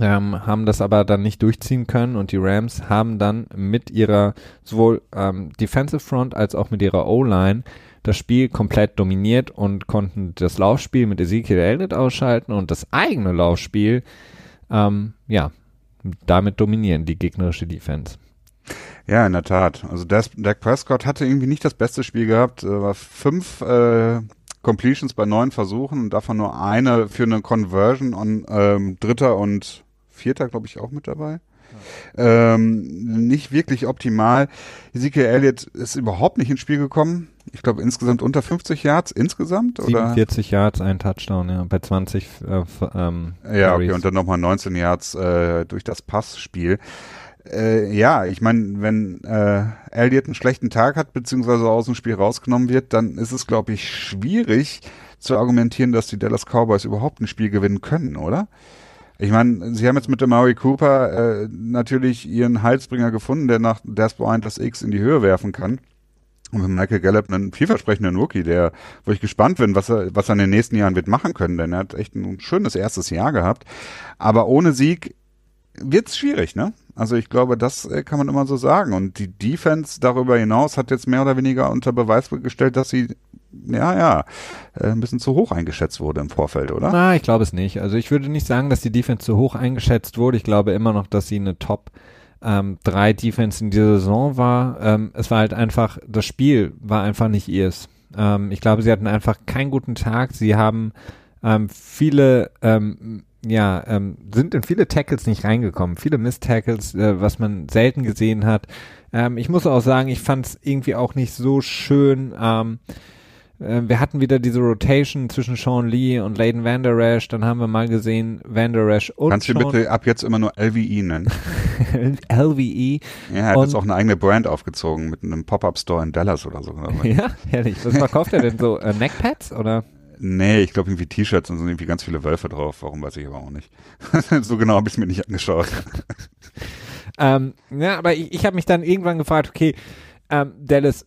Ähm, haben das aber dann nicht durchziehen können und die Rams haben dann mit ihrer sowohl ähm, Defensive Front als auch mit ihrer O-Line das Spiel komplett dominiert und konnten das Laufspiel mit Ezekiel Elliott ausschalten und das eigene Laufspiel, ähm, ja, damit dominieren die gegnerische Defense. Ja, in der Tat. Also Dak Prescott hatte irgendwie nicht das beste Spiel gehabt, äh, war fünf äh, Completions bei neun Versuchen und davon nur eine für eine Conversion und ähm, dritter und vierter, glaube ich, auch mit dabei. Ähm, nicht wirklich optimal. Ezekiel Elliott ist überhaupt nicht ins Spiel gekommen. Ich glaube insgesamt unter 50 Yards insgesamt. 47 oder? Yards, ein Touchdown, ja, bei 20 äh, ähm, Ja, okay, und dann nochmal 19 Yards äh, durch das Passspiel. Äh, ja, ich meine, wenn äh, Elliott einen schlechten Tag hat, beziehungsweise aus dem Spiel rausgenommen wird, dann ist es, glaube ich, schwierig zu argumentieren, dass die Dallas Cowboys überhaupt ein Spiel gewinnen können, oder? Ich meine, sie haben jetzt mit dem Murray Cooper äh, natürlich ihren Heilsbringer gefunden, der nach Des Bryant das X in die Höhe werfen kann. Und mit Michael Gallup einen vielversprechenden Rookie, der, wo ich gespannt bin, was er, was er in den nächsten Jahren wird machen können, denn er hat echt ein schönes erstes Jahr gehabt. Aber ohne Sieg wird's schwierig, ne? Also ich glaube, das äh, kann man immer so sagen. Und die Defense darüber hinaus hat jetzt mehr oder weniger unter Beweis gestellt, dass sie, ja, ja, äh, ein bisschen zu hoch eingeschätzt wurde im Vorfeld, oder? Na, ich glaube es nicht. Also ich würde nicht sagen, dass die Defense zu hoch eingeschätzt wurde. Ich glaube immer noch, dass sie eine Top ähm, drei Defense in dieser Saison war. Ähm, es war halt einfach, das Spiel war einfach nicht ihrs. Ähm, ich glaube, sie hatten einfach keinen guten Tag. Sie haben ähm, viele ähm, ja, ähm, sind in viele Tackles nicht reingekommen. Viele Miss-Tackles, äh, was man selten gesehen hat. Ähm, ich muss auch sagen, ich fand es irgendwie auch nicht so schön. Ähm, äh, wir hatten wieder diese Rotation zwischen Sean Lee und Layden Vanderash. Dann haben wir mal gesehen, Vanderash und Kannst du bitte ab jetzt immer nur LVE nennen? *laughs* LVE. Ja, er hat und jetzt auch eine eigene Brand aufgezogen mit einem Pop-Up-Store in Dallas oder so. *laughs* ja, herrlich. Was verkauft er denn so? Äh, Neckpads oder? Nee, ich glaube irgendwie T-Shirts und sind irgendwie ganz viele Wölfe drauf. Warum weiß ich aber auch nicht. *laughs* so genau habe ich es mir nicht angeschaut. ähm, ja, aber ich, ich habe mich dann irgendwann gefragt, okay, ähm, Dallas,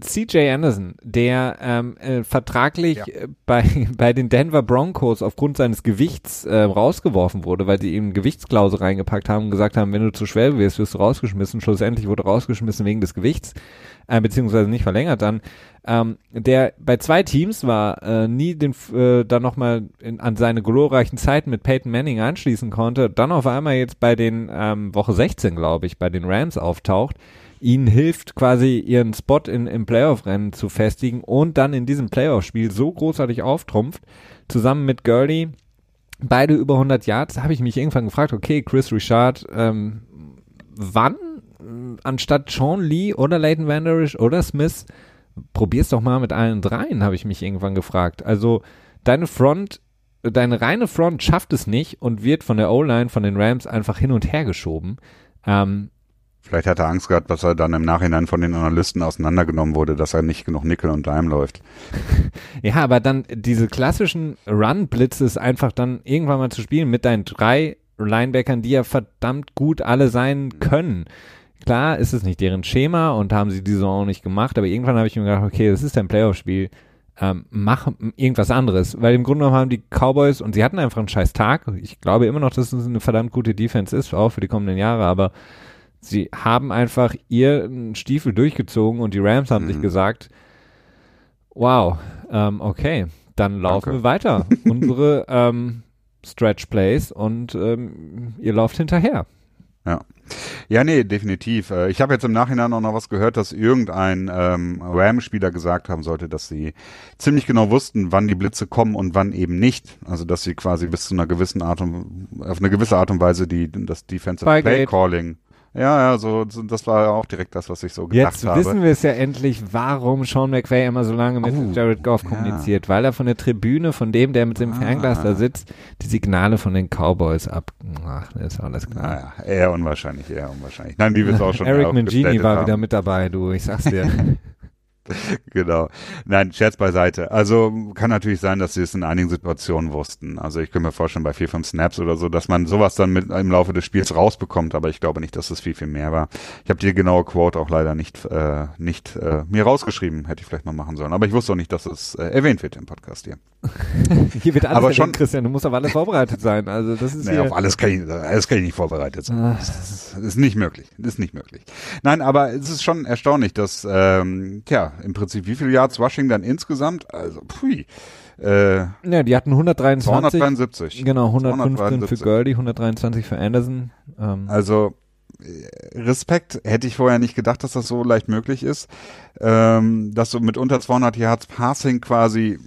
CJ Anderson, der ähm, äh, vertraglich ja. Äh, bei, *laughs* bei den Denver Broncos aufgrund seines Gewichts äh, rausgeworfen wurde, weil sie ihm Gewichtsklausel reingepackt haben und gesagt haben, wenn du zu schwer wirst, wirst du rausgeschmissen. Schlussendlich wurde rausgeschmissen wegen des Gewichts, äh, beziehungsweise nicht verlängert dann. Ähm, der bei zwei Teams war, äh, nie den äh, dann nochmal an seine glorreichen Zeiten mit Peyton Manning anschließen konnte, dann auf einmal jetzt bei den ähm, Woche 16, glaube ich, bei den Rams auftaucht ihnen hilft, quasi ihren Spot in, im Playoff-Rennen zu festigen und dann in diesem Playoff-Spiel so großartig auftrumpft, zusammen mit Gurley, beide über 100 Yards, habe ich mich irgendwann gefragt, okay, Chris Richard, ähm, wann anstatt Sean Lee oder Leighton Vanderish oder Smith, probier's doch mal mit allen dreien, habe ich mich irgendwann gefragt. Also deine Front, deine reine Front schafft es nicht und wird von der O-Line von den Rams einfach hin und her geschoben. Ähm, Vielleicht hat er Angst gehabt, dass er dann im Nachhinein von den Analysten auseinandergenommen wurde, dass er nicht genug Nickel und Dime läuft. *laughs* ja, aber dann diese klassischen Run-Blitzes einfach dann irgendwann mal zu spielen mit deinen drei Linebackern, die ja verdammt gut alle sein können. Klar ist es nicht deren Schema und haben sie die Saison auch nicht gemacht, aber irgendwann habe ich mir gedacht, okay, das ist ein Playoff-Spiel, ähm, mach irgendwas anderes. Weil im Grunde genommen haben die Cowboys und sie hatten einfach einen scheiß Tag. Ich glaube immer noch, dass es eine verdammt gute Defense ist, auch für die kommenden Jahre, aber Sie haben einfach ihren Stiefel durchgezogen und die Rams haben mhm. sich gesagt, wow, ähm, okay, dann laufen Danke. wir weiter. *laughs* Unsere ähm, Stretch Plays und ähm, ihr lauft hinterher. Ja. Ja, nee, definitiv. Äh, ich habe jetzt im Nachhinein auch noch was gehört, dass irgendein ähm, Ram-Spieler gesagt haben sollte, dass sie ziemlich genau wussten, wann die Blitze kommen und wann eben nicht. Also dass sie quasi bis zu einer gewissen Art und auf eine gewisse Art und Weise die das Defensive Play Calling ja, ja, so, das war auch direkt das, was ich so gedacht Jetzt habe. Jetzt wissen wir es ja endlich, warum Sean McVay immer so lange mit oh, Jared Goff kommuniziert, ja. weil er von der Tribüne, von dem, der mit dem ah. Fernglas da sitzt, die Signale von den Cowboys ab. Ach, ist alles klar. Naja, eher unwahrscheinlich, eher unwahrscheinlich. Nein, wie wir es auch schon *laughs* Eric Mangini war haben. wieder mit dabei, du, ich sag's dir. *laughs* *laughs* genau. Nein, Scherz beiseite. Also kann natürlich sein, dass sie es in einigen Situationen wussten. Also ich könnte mir vorstellen, bei vier, fünf Snaps oder so, dass man sowas dann mit im Laufe des Spiels rausbekommt, aber ich glaube nicht, dass es viel, viel mehr war. Ich habe die genaue Quote auch leider nicht, äh, nicht äh, mir rausgeschrieben, hätte ich vielleicht mal machen sollen. Aber ich wusste auch nicht, dass es äh, erwähnt wird im Podcast hier. *laughs* hier wird alles aber schon, Christian, du musst auf alles vorbereitet sein. Also das ist naja, auf alles kann, ich, alles kann ich nicht vorbereitet sein. Ah. Das ist nicht möglich. Das ist nicht möglich. Nein, aber es ist schon erstaunlich, dass, ähm, tja, im Prinzip, wie viele Yards Rushing dann insgesamt? Also, pfui. Äh, ja, die hatten 123. 273. Genau, 115 für Gurley, 123 für Anderson. Ähm. Also, äh, Respekt, hätte ich vorher nicht gedacht, dass das so leicht möglich ist, ähm, dass du mit unter 200 Yards Passing quasi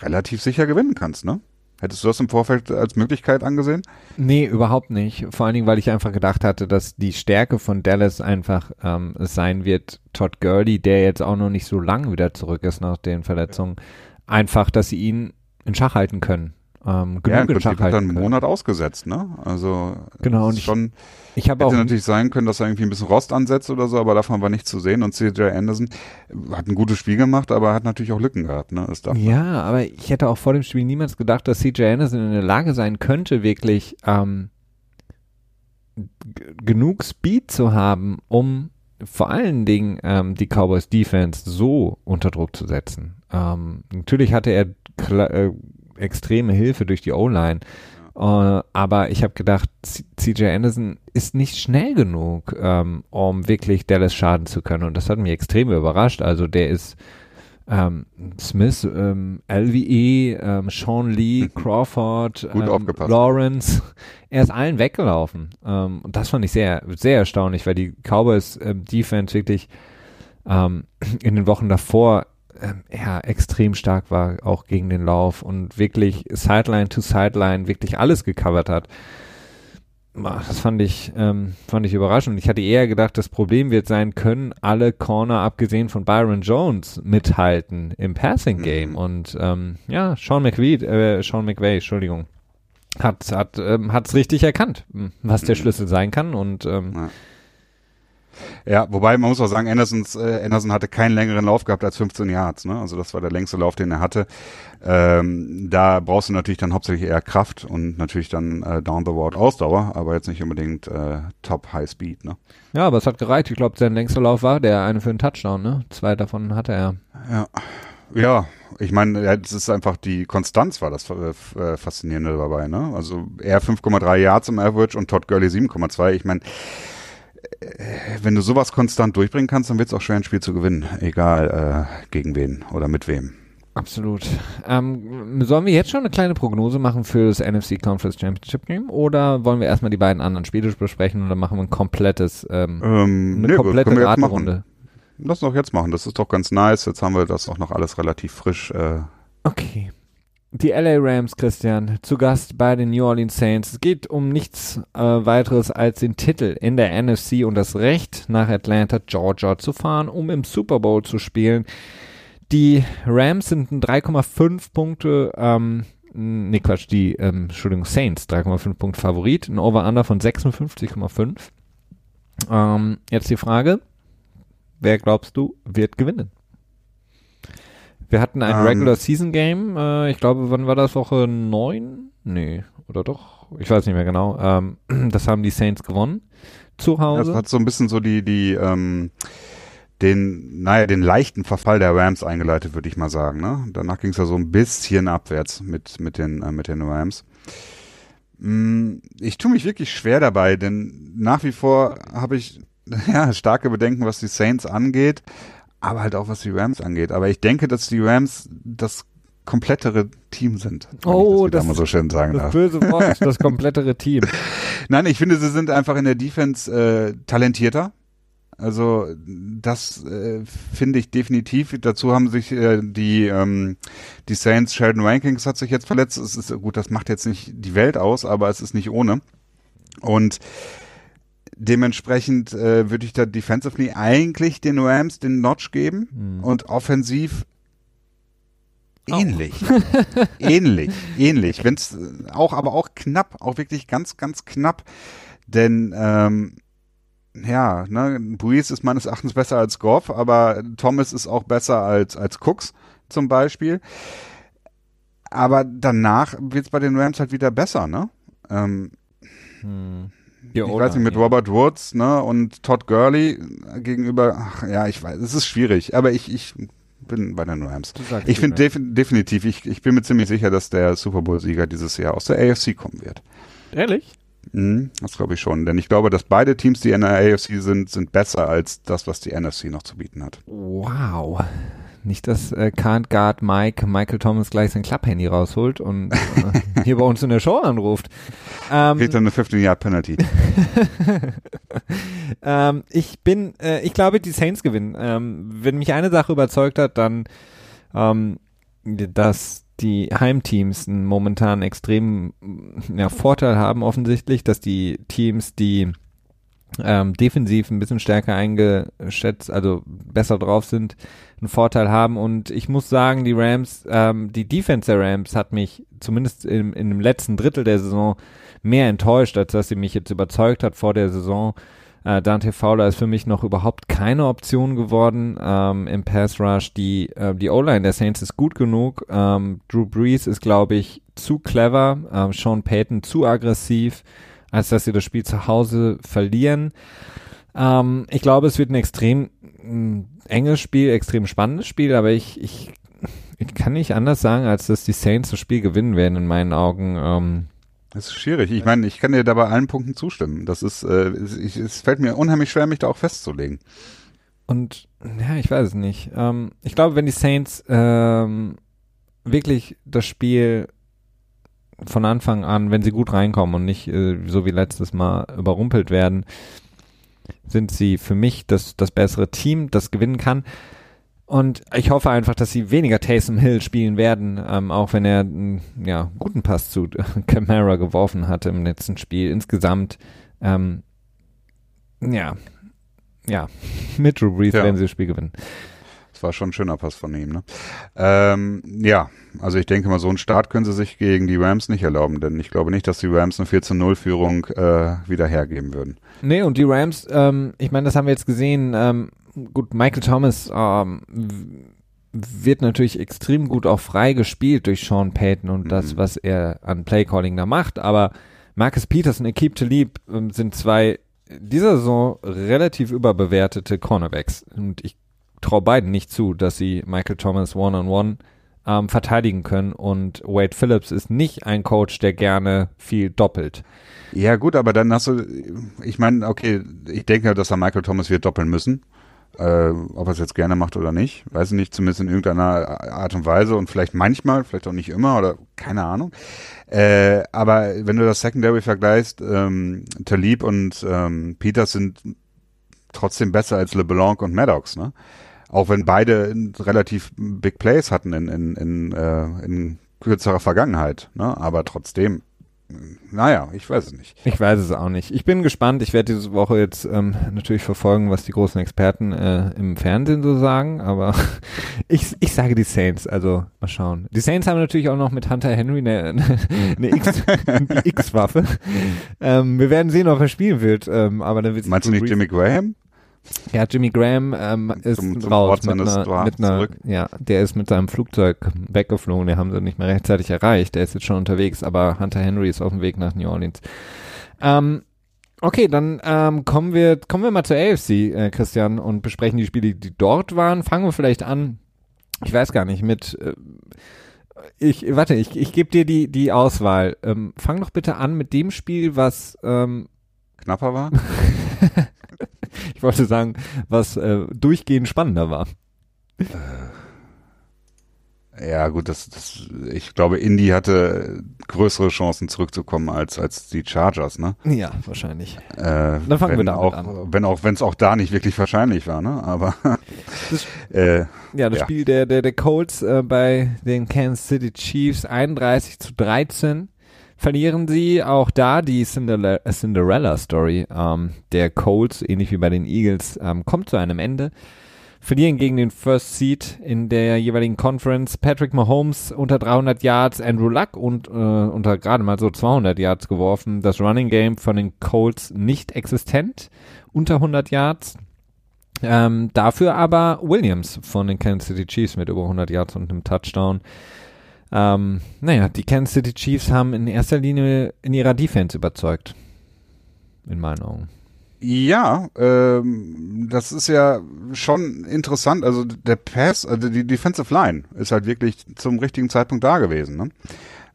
relativ sicher gewinnen kannst, ne? Hättest du das im Vorfeld als Möglichkeit angesehen? Nee, überhaupt nicht. Vor allen Dingen, weil ich einfach gedacht hatte, dass die Stärke von Dallas einfach ähm, sein wird, Todd Gurley, der jetzt auch noch nicht so lang wieder zurück ist nach den Verletzungen, einfach, dass sie ihn in Schach halten können ähm, genug ja, in Schach halten dann einen Monat ausgesetzt, ne? Also genau, und schon ich, ich hätte auch natürlich sein können, dass er irgendwie ein bisschen Rost ansetzt oder so, aber davon war nichts zu sehen. Und CJ Anderson hat ein gutes Spiel gemacht, aber hat natürlich auch Lücken gehabt, ne? Ja, aber ich hätte auch vor dem Spiel niemals gedacht, dass CJ Anderson in der Lage sein könnte, wirklich ähm, genug Speed zu haben, um vor allen Dingen ähm, die Cowboys Defense so unter Druck zu setzen. Ähm, natürlich hatte er äh, extreme Hilfe durch die O-Line. Uh, aber ich habe gedacht, CJ Anderson ist nicht schnell genug, ähm, um wirklich Dallas schaden zu können. Und das hat mich extrem überrascht. Also der ist ähm, Smith, ähm, LVE, ähm, Sean Lee, *laughs* Crawford, ähm, Lawrence, er ist allen weggelaufen. Ähm, und das fand ich sehr, sehr erstaunlich, weil die Cowboys ähm, Defense wirklich in den Wochen davor ähm, ja, extrem stark war, auch gegen den Lauf und wirklich Sideline to Sideline wirklich alles gecovert hat. Das fand ich, ähm, fand ich überraschend. Ich hatte eher gedacht, das Problem wird sein, können alle Corner, abgesehen von Byron Jones, mithalten im Passing mhm. Game. Mhm. Und ähm, ja, Sean McVay, äh, Sean McVay, Entschuldigung, hat hat ähm, hat's richtig erkannt, was der mhm. Schlüssel sein kann. Und ähm, ja Ja, wobei man muss auch sagen, Andersons, äh, Anderson hatte keinen längeren Lauf gehabt als 15 Yards. Ne? Also das war der längste Lauf, den er hatte. Ähm, da brauchst du natürlich dann hauptsächlich eher Kraft und natürlich dann äh, down the road Ausdauer, aber jetzt nicht unbedingt äh, Top High Speed. Ne? Ja, aber es hat gereicht. Ich glaube, sein längster Lauf war der eine für einen Touchdown. Ne? Zwei davon hatte er. Ja. Ja, ich meine, ja, das ist einfach die Konstanz war das äh, Faszinierende dabei, ne? Also er 5,3 Yards im Average und Todd Gurley 7,2. Ich meine, äh, wenn du sowas konstant durchbringen kannst, dann wird es auch schwer, ein Spiel zu gewinnen, egal äh, gegen wen oder mit wem. Absolut. Ähm, sollen wir jetzt schon eine kleine Prognose machen für das NFC Conference Championship Game oder wollen wir erstmal die beiden anderen Spiele besprechen oder machen wir ein komplettes ähm, ähm, eine nee, komplette Raterunde? Lass doch jetzt machen, das ist doch ganz nice. Jetzt haben wir das auch noch alles relativ frisch. Äh. Okay. Die LA Rams, Christian, zu Gast bei den New Orleans Saints. Es geht um nichts äh, weiteres als den Titel in der NFC und das Recht, nach Atlanta, Georgia zu fahren, um im Super Bowl zu spielen. Die Rams sind ein 3,5 Punkte, ähm, nee Quatsch, die, ähm, Entschuldigung, Saints 3,5 Punkte Favorit, ein Over-Under von 56,5. Ähm, jetzt die Frage, wer glaubst du wird gewinnen? Wir hatten ein ähm. Regular Season Game, äh, ich glaube, wann war das, Woche 9? Nee, oder doch? Ich weiß nicht mehr genau. Ähm, *clears throat* das haben die Saints gewonnen. Zu Hause. Das hat so ein bisschen so die, die, ähm, den, naja, den leichten Verfall der Rams eingeleitet, würde ich mal sagen. Ne? Danach ging es ja so ein bisschen abwärts mit, mit, den, äh, mit den Rams. Mm, ich tue mich wirklich schwer dabei, denn nach wie vor habe ich *laughs* ja, starke Bedenken, was die Saints angeht, aber halt auch was die Rams angeht. Aber ich denke, dass die Rams das komplettere Team sind. Oh, das, das, so schön sagen das darf. böse Wort, *laughs* das komplettere Team. Nein, ich finde, sie sind einfach in der Defense äh, talentierter. Also das äh, finde ich definitiv. Dazu haben sich äh, die ähm, die Saints Sheldon Rankings hat sich jetzt verletzt. Es ist gut, das macht jetzt nicht die Welt aus, aber es ist nicht ohne. Und dementsprechend äh, würde ich da defensively eigentlich den Rams den Notch geben mhm. und offensiv ähnlich. Oh. *laughs* ähnlich, ähnlich. Wenn es auch, aber auch knapp, auch wirklich ganz, ganz knapp. Denn ähm, ja, ne, Breeze ist meines Erachtens besser als Goff, aber Thomas ist auch besser als, als Cooks zum Beispiel. Aber danach wird es bei den Rams halt wieder besser, ne? Ähm, hm. Ich weiß nicht, mit ja. Robert Woods, ne, und Todd Gurley gegenüber, ach, ja, ich weiß, es ist schwierig, aber ich, ich bin bei den Rams. Ich finde def definitiv, ich, ich bin mir ziemlich sicher, dass der Super Bowl-Sieger dieses Jahr aus der AFC kommen wird. Ehrlich? Mhm, das glaube ich schon, denn ich glaube, dass beide Teams, die in der AFC sind, sind besser als das, was die NFC noch zu bieten hat. Wow. Nicht, dass äh, Can't Guard Mike Michael Thomas gleich sein Klapphandy rausholt und äh, hier bei uns in der Show anruft. Ähm, Kriegt dann eine 15-Yard-Penalty. *laughs* ähm, ich bin, äh, ich glaube, die Saints gewinnen. Ähm, wenn mich eine Sache überzeugt hat, dann, ähm, dass die Heimteams einen momentan extremen ja, Vorteil haben offensichtlich, dass die Teams, die ähm, defensiv ein bisschen stärker eingeschätzt, also besser drauf sind, einen Vorteil haben. Und ich muss sagen, die Rams, ähm, die Defense der Rams hat mich zumindest im, in dem letzten Drittel der Saison mehr enttäuscht, als dass sie mich jetzt überzeugt hat vor der Saison. Äh, Dante Fowler ist für mich noch überhaupt keine Option geworden ähm, im Pass Rush. Die, äh, die O-Line der Saints ist gut genug. Ähm, Drew Brees ist, glaube ich, zu clever. Ähm, Sean Payton zu aggressiv, als dass sie das Spiel zu Hause verlieren. Ähm, ich glaube, es wird ein extrem ein enges Spiel, extrem spannendes Spiel, aber ich, ich, ich kann nicht anders sagen, als dass die Saints das Spiel gewinnen werden in meinen Augen. Ähm, das ist schwierig. Ich meine, ich kann dir da bei allen Punkten zustimmen. Das ist, äh, ich, es fällt mir unheimlich schwer, mich da auch festzulegen. Und ja, ich weiß es nicht. Ähm, ich glaube, wenn die Saints ähm, wirklich das Spiel von Anfang an, wenn sie gut reinkommen und nicht äh, so wie letztes Mal überrumpelt werden, sind sie für mich das, das bessere Team, das gewinnen kann. Und ich hoffe einfach, dass sie weniger Taysom Hill spielen werden, ähm, auch wenn er einen ja, guten Pass zu *laughs* Camara geworfen hatte im letzten Spiel. Insgesamt, ähm, ja, ja, *laughs* mit Drew Brees ja. werden sie das Spiel gewinnen. Das war schon ein schöner Pass von ihm. Ne? Ähm, ja, also ich denke mal, so einen Start können sie sich gegen die Rams nicht erlauben, denn ich glaube nicht, dass die Rams eine 4 0 Führung äh, wieder hergeben würden. Nee, und die Rams, ähm, ich meine, das haben wir jetzt gesehen, ähm, gut, Michael Thomas ähm, wird natürlich extrem gut auch frei gespielt durch Sean Payton und mhm. das, was er an Playcalling da macht, aber Marcus Peters und Akib Talib ähm, sind zwei dieser Saison relativ überbewertete Cornerbacks und ich traue beiden nicht zu, dass sie Michael Thomas one-on-one -on -one, ähm, verteidigen können und Wade Phillips ist nicht ein Coach, der gerne viel doppelt. Ja gut, aber dann hast du, ich meine, okay, ich denke, dass er Michael Thomas wird doppeln müssen. Äh, ob er es jetzt gerne macht oder nicht, weiß ich nicht, zumindest in irgendeiner Art und Weise und vielleicht manchmal, vielleicht auch nicht immer oder keine Ahnung. Äh, aber wenn du das Secondary vergleichst, ähm, Talib und ähm, Peters sind trotzdem besser als LeBlanc und Maddox, ne? Auch wenn beide relativ Big Plays hatten in, in, in, äh, in kürzerer Vergangenheit, ne? Aber trotzdem, naja, ich weiß es nicht. Ich weiß es auch nicht. Ich bin gespannt. Ich werde diese Woche jetzt ähm, natürlich verfolgen, was die großen Experten äh, im Fernsehen so sagen, aber *laughs* ich, ich sage die Saints, also mal schauen. Die Saints haben natürlich auch noch mit Hunter Henry eine, *laughs* eine *laughs* X-Waffe. ähm, wir werden sehen, ob er spielen wird. Ähm, aber dann Meinst du nicht Jimmy Graham? Ja, Jimmy Graham ähm, ist zum, zum raus mit einer, mit einer ja, der ist mit seinem Flugzeug weggeflogen, den haben sie nicht mehr rechtzeitig erreicht, der ist jetzt schon unterwegs, aber Hunter Henry ist auf dem Weg nach New Orleans. Ähm, okay, dann ähm, kommen wir kommen wir mal zur AFC, äh, Christian, und besprechen die Spiele, die dort waren. Fangen wir vielleicht an, ich weiß gar nicht, mit äh, ich, warte, ich, ich gebe dir die, die Auswahl. Ähm, fang doch bitte an mit dem Spiel, was ähm, knapper war. *laughs* *laughs* ich wollte sagen, was äh, durchgehend spannender war. Ja, gut, das, das, ich glaube, Indy hatte größere Chancen zurückzukommen als, als die Chargers, ne? Ja, wahrscheinlich. Äh, Dann fangen wir damit auch, an. Wenn auch, wenn es auch da nicht wirklich wahrscheinlich war, ne? Aber *laughs* das, *laughs* äh, ja, das ja. Spiel der, der, der Colts äh, bei den Kansas City Chiefs 31 zu 13 verlieren sie auch da die Cinderella, Story ähm, der Colts, ähnlich wie bei den Eagles, ähm, kommt zu einem Ende. Verlieren gegen den First Seed in der jeweiligen Conference. Patrick Mahomes unter 300 Yards, Andrew Luck und äh, unter gerade mal so 200 Yards geworfen. Das Running Game von den Colts nicht existent, unter 100 Yards. Ähm, dafür aber Williams von den Kansas City Chiefs mit über 100 Yards und einem Touchdown. Ähm, naja, die Kansas City Chiefs haben in erster Linie in ihrer Defense überzeugt. In meinen Augen. Ja, ähm, das ist ja schon interessant. Also der Pass, also die Defensive Line ist halt wirklich zum richtigen Zeitpunkt da gewesen. Ne?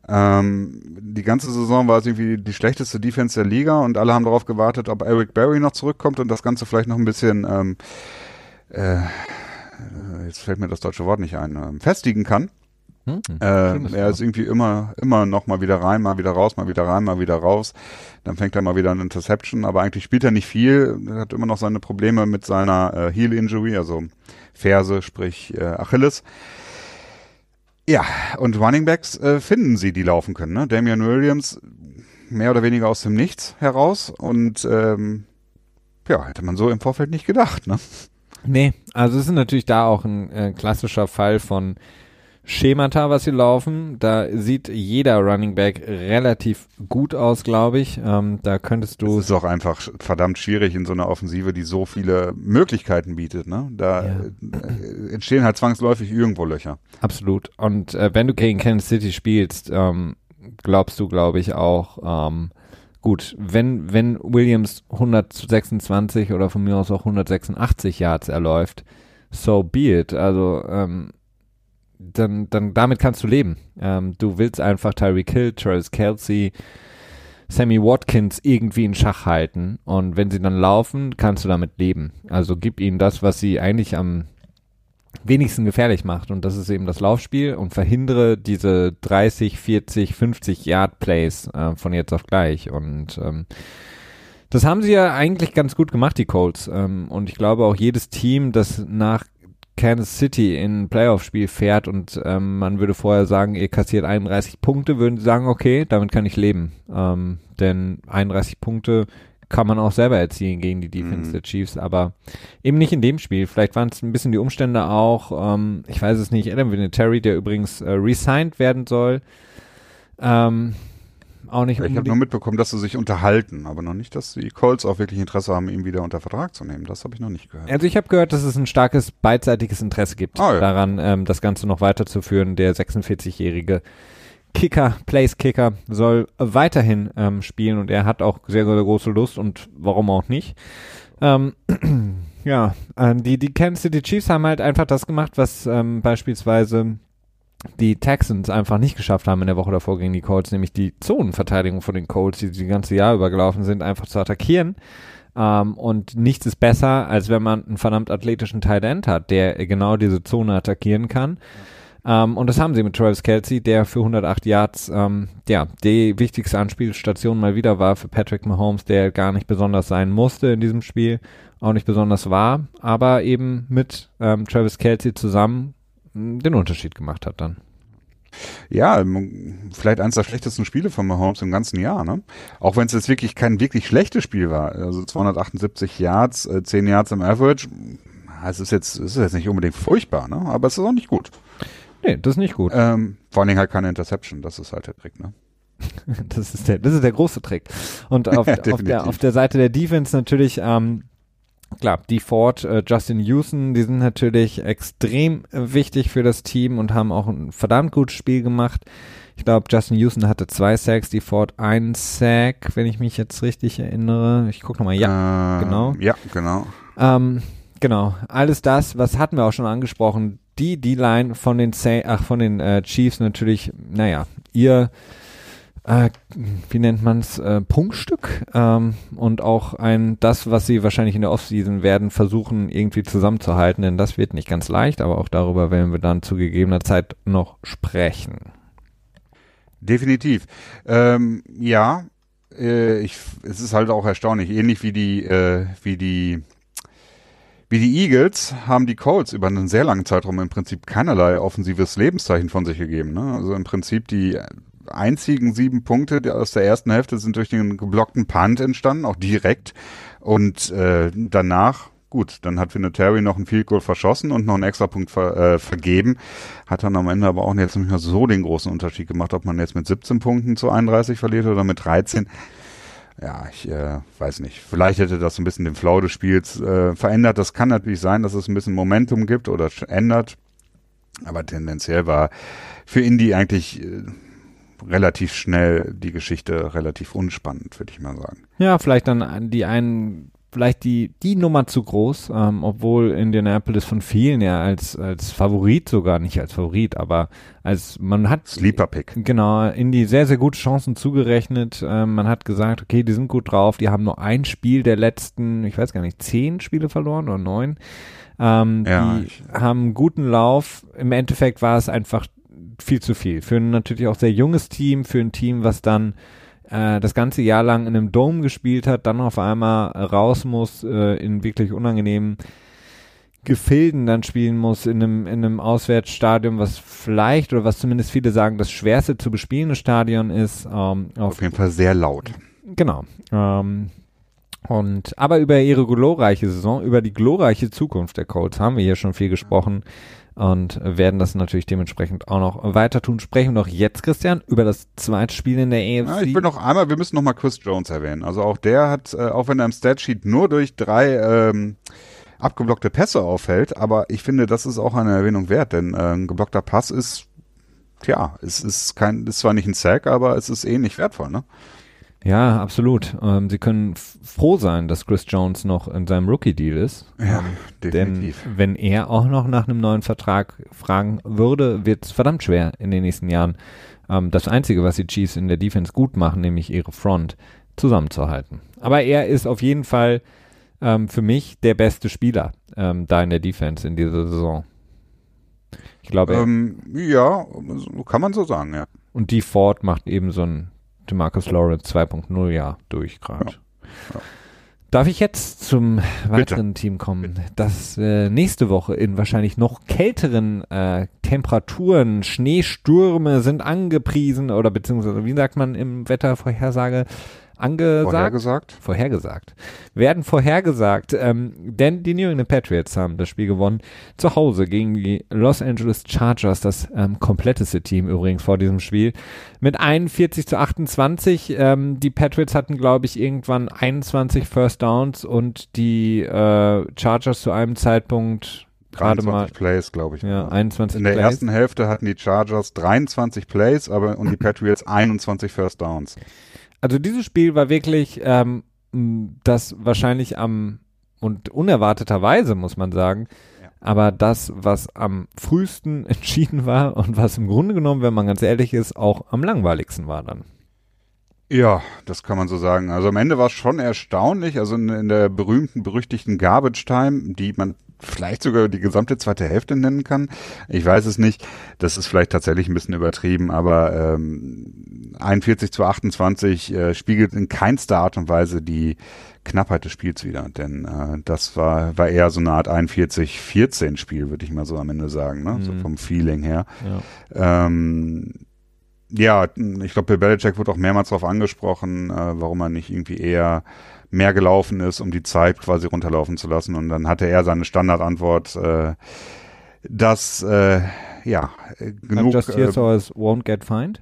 Ähm, die ganze Saison war es irgendwie die schlechteste Defense der Liga und alle haben darauf gewartet, ob Eric Berry noch zurückkommt und das Ganze vielleicht noch ein bisschen, ähm, äh, jetzt fällt mir das deutsche Wort nicht ein, ähm, festigen kann. Hm, äh, er ist irgendwie immer, immer noch mal wieder rein, mal wieder raus, mal wieder rein, mal wieder raus. Dann fängt er mal wieder eine Interception, aber eigentlich spielt er nicht viel. Er hat immer noch seine Probleme mit seiner äh, Heel Injury, also Ferse, sprich äh, Achilles. Ja, und Running Backs äh, finden sie, die laufen können. Ne? Damian Williams mehr oder weniger aus dem Nichts heraus und ähm, ja, hätte man so im Vorfeld nicht gedacht. Ne? Nee, also es ist natürlich da auch ein äh, klassischer Fall von Schemata, was sie laufen. Da sieht jeder Running Back relativ gut aus, glaube ich. Ähm, da könntest du. Es ist auch einfach verdammt schwierig in so einer Offensive, die so viele Möglichkeiten bietet. Ne? Da ja. Äh, entstehen halt zwangsläufig irgendwo Löcher. Absolut. Und äh, wenn du gegen Kansas City spielst, ähm, glaubst du, glaube ich, auch, ähm, gut, wenn, wenn Williams 126 oder von mir aus auch 186 Yards erläuft, so be it. Also, ähm, dann, dann damit kannst du leben. Ähm, du willst einfach Tyreek Hill, Travis Kelsey, Sammy Watkins irgendwie in Schach halten und wenn sie dann laufen, kannst du damit leben. Also gib ihnen das, was sie eigentlich am wenigsten gefährlich macht und das ist eben das Laufspiel und verhindere diese 30, 40, 50 Yard Plays äh, von jetzt auf gleich und ähm, das haben sie ja eigentlich ganz gut gemacht, die Colts. Ähm, und ich glaube auch jedes Team, das nach Kansas City in ein Playoff-Spiel fährt und ähm, man würde vorher sagen, ihr kassiert 31 Punkte, würden sie sagen, okay, damit kann ich leben. Ähm, denn 31 Punkte kann man auch selber erzielen gegen die Defense mhm. der Chiefs, aber eben nicht in dem Spiel. Vielleicht waren es ein bisschen die Umstände auch. Ähm, ich weiß es nicht. Adam Vinatieri, der übrigens äh, resigned werden soll. Ähm, auch nicht. Ich habe nur mitbekommen, dass sie sich unterhalten, aber noch nicht, dass die Colts auch wirklich Interesse haben, ihn wieder unter Vertrag zu nehmen. Das habe ich noch nicht gehört. Also ich habe gehört, dass es ein starkes beidseitiges Interesse gibt, oh, ja. daran ähm, das Ganze noch weiterzuführen. Der 46-jährige Kicker, Place Kicker, soll weiterhin ähm, spielen und er hat auch sehr, sehr große Lust und warum auch nicht. Ähm, *clears throat* ja, äh, die, die Kansas City Chiefs haben halt einfach das gemacht, was ähm, beispielsweise die Texans einfach nicht geschafft haben in der Woche davor gegen die Colts, nämlich die Zonenverteidigung von den Colts, die die ganze Jahr übergelaufen sind, einfach zu attackieren. Um, und nichts ist besser, als wenn man einen verdammt athletischen Tight End hat, der genau diese Zone attackieren kann. Um, ähm, und das haben sie mit Travis Kelsey, der für 108 Yards, ähm, ja, die wichtigste Anspielstation mal wieder war für Patrick Mahomes, der gar nicht besonders sein musste in diesem Spiel, auch nicht besonders war, aber eben mit ähm, Travis Kelsey zusammen den Unterschied gemacht hat dann. Ja, vielleicht eines der schlechtesten Spiele von Mahomes im ganzen Jahr, ne? Auch wenn es jetzt wirklich kein wirklich schlechtes Spiel war. Also 278 Yards, äh, 10 Yards im Average. Es ist jetzt, es ist jetzt nicht unbedingt furchtbar, ne? Aber es ist auch nicht gut. Nee, das ist nicht gut. Ähm, vor allen Dingen halt keine Interception, das ist halt der Trick, ne? *laughs* das ist der, das ist der große Trick. Und *laughs* auf, ja, auf, der, auf der Seite der Defense natürlich, ähm, klar, die Ford, äh, Justin Houston, die sind natürlich extrem wichtig für das Team und haben auch ein verdammt gutes Spiel gemacht. Ich glaube, Justin Houston hatte zwei Sacks, die Ford einen Sack, wenn ich mich jetzt richtig erinnere. Ich gucke nochmal, ja, äh, genau. Ja, genau. Ähm, genau, alles das, was hatten wir auch schon angesprochen, die D-Line von den Sa ach, von den äh, Chiefs natürlich, naja, ihr äh, wie nennt man's, äh, Punktstück ähm, und auch ein das, was sie wahrscheinlich in der Offseason werden versuchen irgendwie zusammenzuhalten, denn das wird nicht ganz leicht, aber auch darüber werden wir dann zu gegebener Zeit noch sprechen. Definitiv. Ähm, ja, äh, ich, es ist halt auch erstaunlich, ähnlich wie die, äh, wie die wie die Eagles haben die Colts über einen sehr langen Zeitraum im Prinzip keinerlei offensives Lebenszeichen von sich gegeben. Ne? Also im Prinzip die einzigen sieben Punkte aus der ersten Hälfte sind durch den geblockten Punt entstanden, auch direkt. Und äh, danach, gut, dann hat Vinatieri noch ein Field Goal verschossen und noch einen Extrapunkt ver, äh, vergeben. Hat dann am Ende aber auch jetzt nicht mehr so den großen Unterschied gemacht, ob man jetzt mit 17 Punkten zu 31 verliert oder mit 13 ja, ich äh, weiß nicht. Vielleicht hätte das ein bisschen den Flow des Spiels äh, verändert. Das kann natürlich sein, dass es ein bisschen Momentum gibt oder ändert. Aber tendenziell war für Indie eigentlich äh, relativ schnell die Geschichte relativ unspannend, würde ich mal sagen. Ja, vielleicht dann die einen vielleicht die, die Nummer zu groß, ähm, obwohl Indianapolis von vielen ja als, als Favorit sogar, nicht als Favorit, aber als man hat Sleeper Pick. Genau, Indy sehr, sehr gute Chancen zugerechnet. Ähm, man hat gesagt, okay, die sind gut drauf, die haben nur ein Spiel der letzten, ich weiß gar nicht, zehn Spiele verloren oder neun. Ähm, ja, die haben einen guten Lauf. Im Endeffekt war es einfach viel zu viel. Für ein natürlich auch sehr junges Team, für ein Team, was dann äh, das ganze Jahr lang in einem Dome gespielt hat, dann auf einmal raus muss äh, in wirklich unangenehmen Gefilden dann spielen muss in einem, in einem Auswärtsstadion, was vielleicht oder was zumindest viele sagen, das schwerste zu bespielende Stadion ist. Ähm, auf, auf jeden Fall sehr laut. Genau. Ähm, und aber über ihre glorreiche Saison, über die glorreiche Zukunft der Colts haben wir hier schon viel gesprochen und werden das natürlich dementsprechend auch noch weiter tun. Sprechen wir noch jetzt, Christian, über das zweite Spiel in der EFC. Ja, ich will noch einmal, wir müssen noch mal Chris Jones erwähnen. Also auch der hat, äh, auch wenn er im Statsheet nur durch drei ähm, abgeblockte Pässe auffällt, aber ich finde, das ist auch eine Erwähnung wert, denn äh, ein geblockter Pass ist, tja, es ist kein, ist zwar nicht ein Sack, aber es ist ähnlich wertvoll, ne? Ja, absolut. Ähm, sie können froh sein, dass Chris Jones noch in seinem Rookie-Deal ist. Ja, ähm, definitiv. Denn wenn er auch noch nach einem neuen Vertrag fragen würde, wird es verdammt schwer in den nächsten Jahren. Ähm, das Einzige, was die Chiefs in der Defense gut machen, nämlich ihre Front, zusammenzuhalten. Aber er ist auf jeden Fall ähm, für mich der beste Spieler ähm, da in der Defense in dieser Saison. Ich glaube. Ähm, ja, kann man so sagen, ja. Und die Ford macht eben so ein Marcus Lawrence 2.0 ja durch gerade. Ja. Ja. Darf ich jetzt zum weiteren Bitte. Team kommen, Bitte. das äh, nächste Woche in wahrscheinlich noch kälteren äh, Temperaturen, Schneestürme sind angepriesen oder beziehungsweise wie sagt man im Wettervorhersage angesagt. Vorhergesagt. Vorhergesagt. Werden vorhergesagt. Ähm, denn die New England Patriots haben das Spiel gewonnen. Zu Hause gegen die Los Angeles Chargers, das ähm, kompletteste Team übrigens vor diesem Spiel. Mit 41 zu 28. Ähm, die Patriots hatten, glaube ich, irgendwann 21 First Downs und die äh, Chargers zu einem Zeitpunkt gerade mal Plays, glaube ich. Ja, 21 In der Plays. ersten Hälfte hatten die Chargers 23 Plays, aber und die *laughs* Patriots 21 First Downs. Also dieses Spiel war wirklich ähm, das wahrscheinlich am und unerwarteterweise muss man sagen, Ja. aber das, was am frühesten *laughs* entschieden war und was im Grunde genommen, wenn man ganz ehrlich ist, auch am langweiligsten war dann. Ja, das kann man so sagen. Also am Ende war es schon erstaunlich. Also in, in der berühmten, berüchtigten Garbage Time, die man vielleicht sogar die gesamte zweite Hälfte nennen kann. Ich weiß es nicht. Das ist vielleicht tatsächlich ein bisschen übertrieben, aber ähm, 41 zu 28 äh, spiegelt in keinster Art und Weise die Knappheit des Spiels wieder. Denn äh, das war, war eher so eine Art 41-14 Spiel, würde ich mal so am Ende sagen, ne? so Mhm. vom Feeling her. Ja. Ähm, ja, ich glaube, Bill Belichick wurde auch mehrmals darauf angesprochen, äh, warum er nicht irgendwie eher mehr gelaufen ist, um die Zeit quasi runterlaufen zu lassen. Und dann hatte er seine Standardantwort, äh, dass äh, ja äh, I'm genug just here äh, so as won't get fined.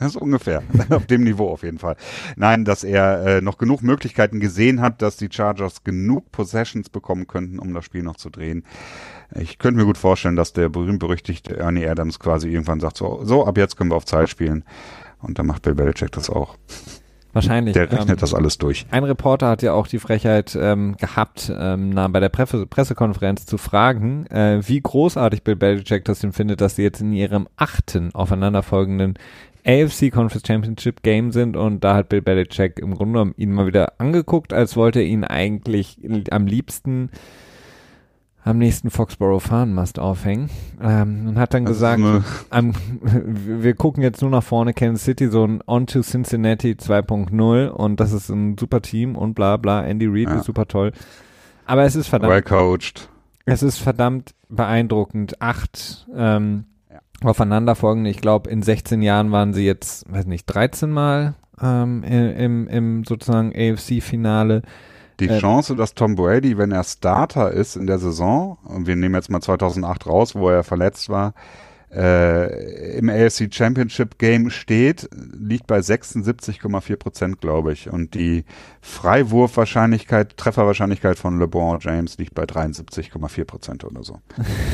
*laughs* so ungefähr *laughs* auf dem Niveau auf jeden Fall. Nein, dass er äh, noch genug Möglichkeiten gesehen hat, dass die Chargers genug Possessions bekommen könnten, um das Spiel noch zu drehen. Ich könnte mir gut vorstellen, dass der berühmt-berüchtigte Ernie Adams quasi irgendwann sagt, so, so, ab jetzt können wir auf Zeit spielen. Und dann macht Bill Belichick das auch. Wahrscheinlich. Der rechnet ähm, das alles durch. Ein Reporter hat ja auch die Frechheit ähm, gehabt, ähm, bei der Presse Pressekonferenz zu fragen, äh, wie großartig Bill Belichick das denn findet, dass sie jetzt in ihrem achten aufeinanderfolgenden AFC Conference Championship Game sind und da hat Bill Belichick im Grunde genommen ihn mal wieder angeguckt, als wollte er ihn eigentlich am liebsten am nächsten Foxborough Fahnenmast aufhängen ähm, und hat dann ist gesagt, am, *laughs* wir gucken jetzt nur nach vorne, Kansas City, so ein On to Cincinnati 2.0 und das ist ein super Team und bla bla, Andy Reid Ja. ist super toll. Aber es ist verdammt, Well coached. es ist verdammt beeindruckend. Acht ähm, Ja. aufeinanderfolgende, ich glaube in 16 Jahren waren sie jetzt, weiß nicht, 13 Mal ähm, im, im sozusagen AFC-Finale. Die Äh, Chance, dass Tom Brady, wenn er Starter ist in der Saison, und wir nehmen jetzt mal 2008 raus, wo er verletzt war, äh, im AFC Championship Game steht, liegt bei 76,4 Prozent, glaube ich. Und die Freiwurfwahrscheinlichkeit, Trefferwahrscheinlichkeit von LeBron James liegt bei 73,4 Prozent oder so.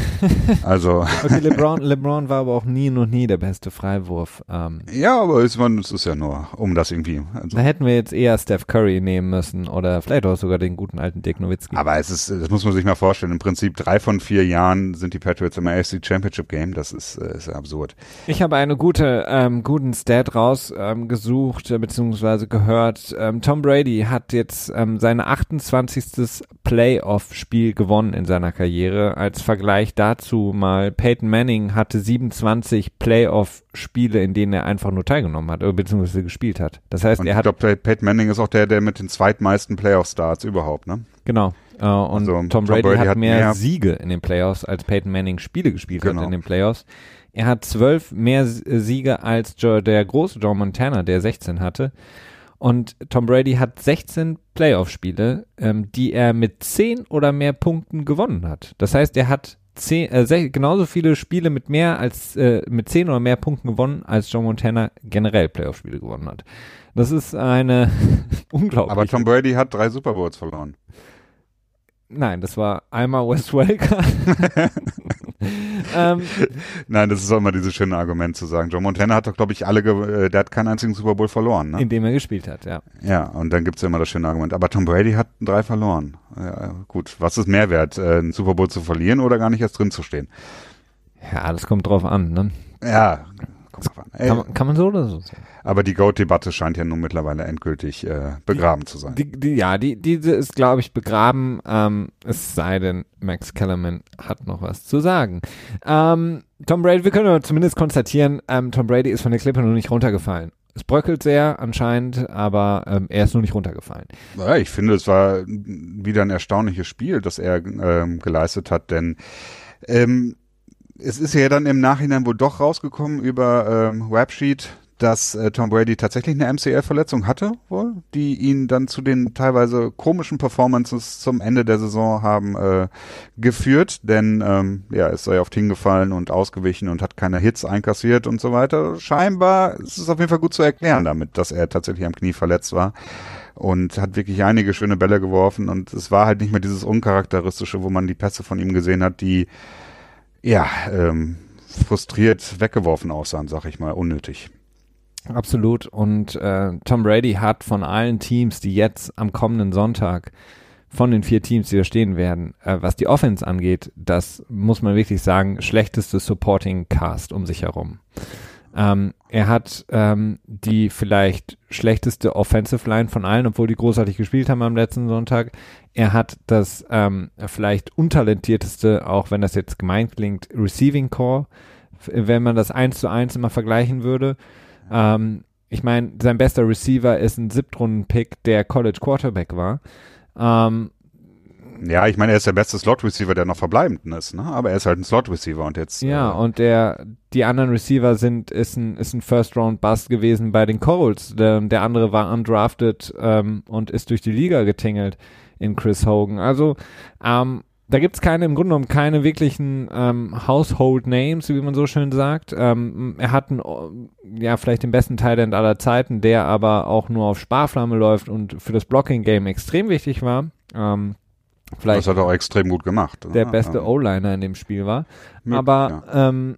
*laughs* also, Okay, LeBron, *laughs* LeBron war aber auch nie und nie der beste Freiwurf. Ähm, ja, aber ist man, es ist ja nur, um das irgendwie. Also, da hätten wir jetzt eher Steph Curry nehmen müssen oder vielleicht auch sogar den guten alten Dirk Nowitzki. aber es ist, das muss man sich mal vorstellen. Im Prinzip drei von vier Jahren sind die Patriots im AFC Championship Game. Das ist, äh, ist absurd. Ich habe eine gute, ähm, guten Stat rausgesucht, ähm, gesucht, äh, beziehungsweise gehört. Ähm, Tom Brady hat jetzt ähm, sein 28. Playoff-Spiel gewonnen in seiner Karriere. Als Vergleich dazu mal, Peyton Manning hatte 27 Playoff-Spiele, in denen er einfach nur teilgenommen hat, oder beziehungsweise gespielt hat. Das heißt, Und er ich hat, glaube, Peyton Manning ist auch der, der mit den zweitmeisten Playoff-Starts überhaupt, ne? genau, äh, und Also, Tom, Tom Brady, Brady hat, hat mehr, mehr- Siege in den Playoffs, als Peyton Manning Spiele gespielt Genau. hat in den Playoffs. Er hat zwölf mehr Siege als der große Joe Montana, der 16 hatte. Und Tom Brady hat 16 Playoff-Spiele, ähm, die er mit 10 oder mehr Punkten gewonnen hat. Das heißt, er hat 10, äh, genauso viele Spiele mit mehr als äh, mit 10 oder mehr Punkten gewonnen, als Joe Montana generell Playoff-Spiele gewonnen hat. Das ist eine *laughs* unglaubliche. Aber Tom Brady hat drei Super Bowls verloren. Nein, das war einmal Wes Welker. *laughs* *laughs* ähm, Nein, das ist auch immer dieses schöne Argument zu sagen. Joe Montana hat doch, glaube ich, alle, ge äh, der hat keinen einzigen Super Bowl verloren, ne? in dem er gespielt hat, ja. Ja, und dann gibt's ja immer das schöne Argument. Aber Tom Brady hat drei verloren. Ja, gut, was ist mehr wert, äh, einen Super Bowl zu verlieren oder gar nicht erst drin zu stehen? Ja, das kommt drauf an, ne? Ja, kommt drauf an. Ey, Kann, man- kann man so oder so sagen. aber die Goat-Debatte scheint ja nun mittlerweile endgültig äh, begraben zu sein. Die, die, ja, die, diese ist, glaube ich, begraben, ähm, es sei denn, Max Kellerman hat noch was zu sagen. Ähm, Tom Brady, wir können aber zumindest konstatieren, ähm, Tom Brady ist von der Klippe noch nicht runtergefallen. Es bröckelt sehr anscheinend, aber ähm, er ist nur nicht runtergefallen. Ja, ich finde, es war wieder ein erstaunliches Spiel, das er ähm, geleistet hat, denn ähm, es ist ja dann im Nachhinein wohl doch rausgekommen über ähm, Websheet, dass äh, Tom Brady tatsächlich eine MCL-Verletzung hatte, wohl, die ihn dann zu den teilweise komischen Performances zum Ende der Saison haben äh, geführt, denn ähm, ja, es sei oft hingefallen und ausgewichen und hat keine Hits einkassiert und so weiter. Scheinbar ist es auf jeden Fall gut zu erklären damit, dass er tatsächlich am Knie verletzt war und hat wirklich einige schöne Bälle geworfen und es war halt nicht mehr dieses uncharakteristische, wo man die Pässe von ihm gesehen hat, die ja ähm, frustriert weggeworfen aussahen, sag ich mal, unnötig. Absolut. Und äh, Tom Brady hat von allen Teams, die jetzt am kommenden Sonntag von den vier Teams, die da stehen werden, äh, was die Offense angeht, das muss man wirklich sagen, schlechteste Supporting Cast um sich herum. Ähm, er hat ähm, die vielleicht schlechteste Offensive Line von allen, obwohl die großartig gespielt haben am letzten Sonntag. Er hat das ähm, vielleicht untalentierteste, auch wenn das jetzt gemeint klingt, Receiving Core, wenn man das eins zu eins immer vergleichen würde. Ähm, ich meine, sein bester Receiver ist ein Siebtrunden-Pick, der College Quarterback war. Ähm, ja, ich meine, er ist der beste Slot-Receiver, der noch verbleibend ist, ne? Aber er ist halt ein Slot-Receiver und jetzt. Ja, äh, und der, die anderen Receiver sind, ist ein, ist ein First-Round-Bust gewesen bei den Colts. Der, der andere war undrafted ähm, und ist durch die Liga getingelt in Chris Hogan. Also, ähm, da gibt's keine, im Grunde genommen keine wirklichen ähm, Household Names, wie man so schön sagt. Ähm, er hat einen, ja, vielleicht den besten Talent aller Zeiten, der aber auch nur auf Sparflamme läuft und für das Blocking-Game extrem wichtig war. Ähm, vielleicht das hat er auch extrem gut gemacht. Der ja, beste O-Liner in dem Spiel war. Mit, aber ja. ähm,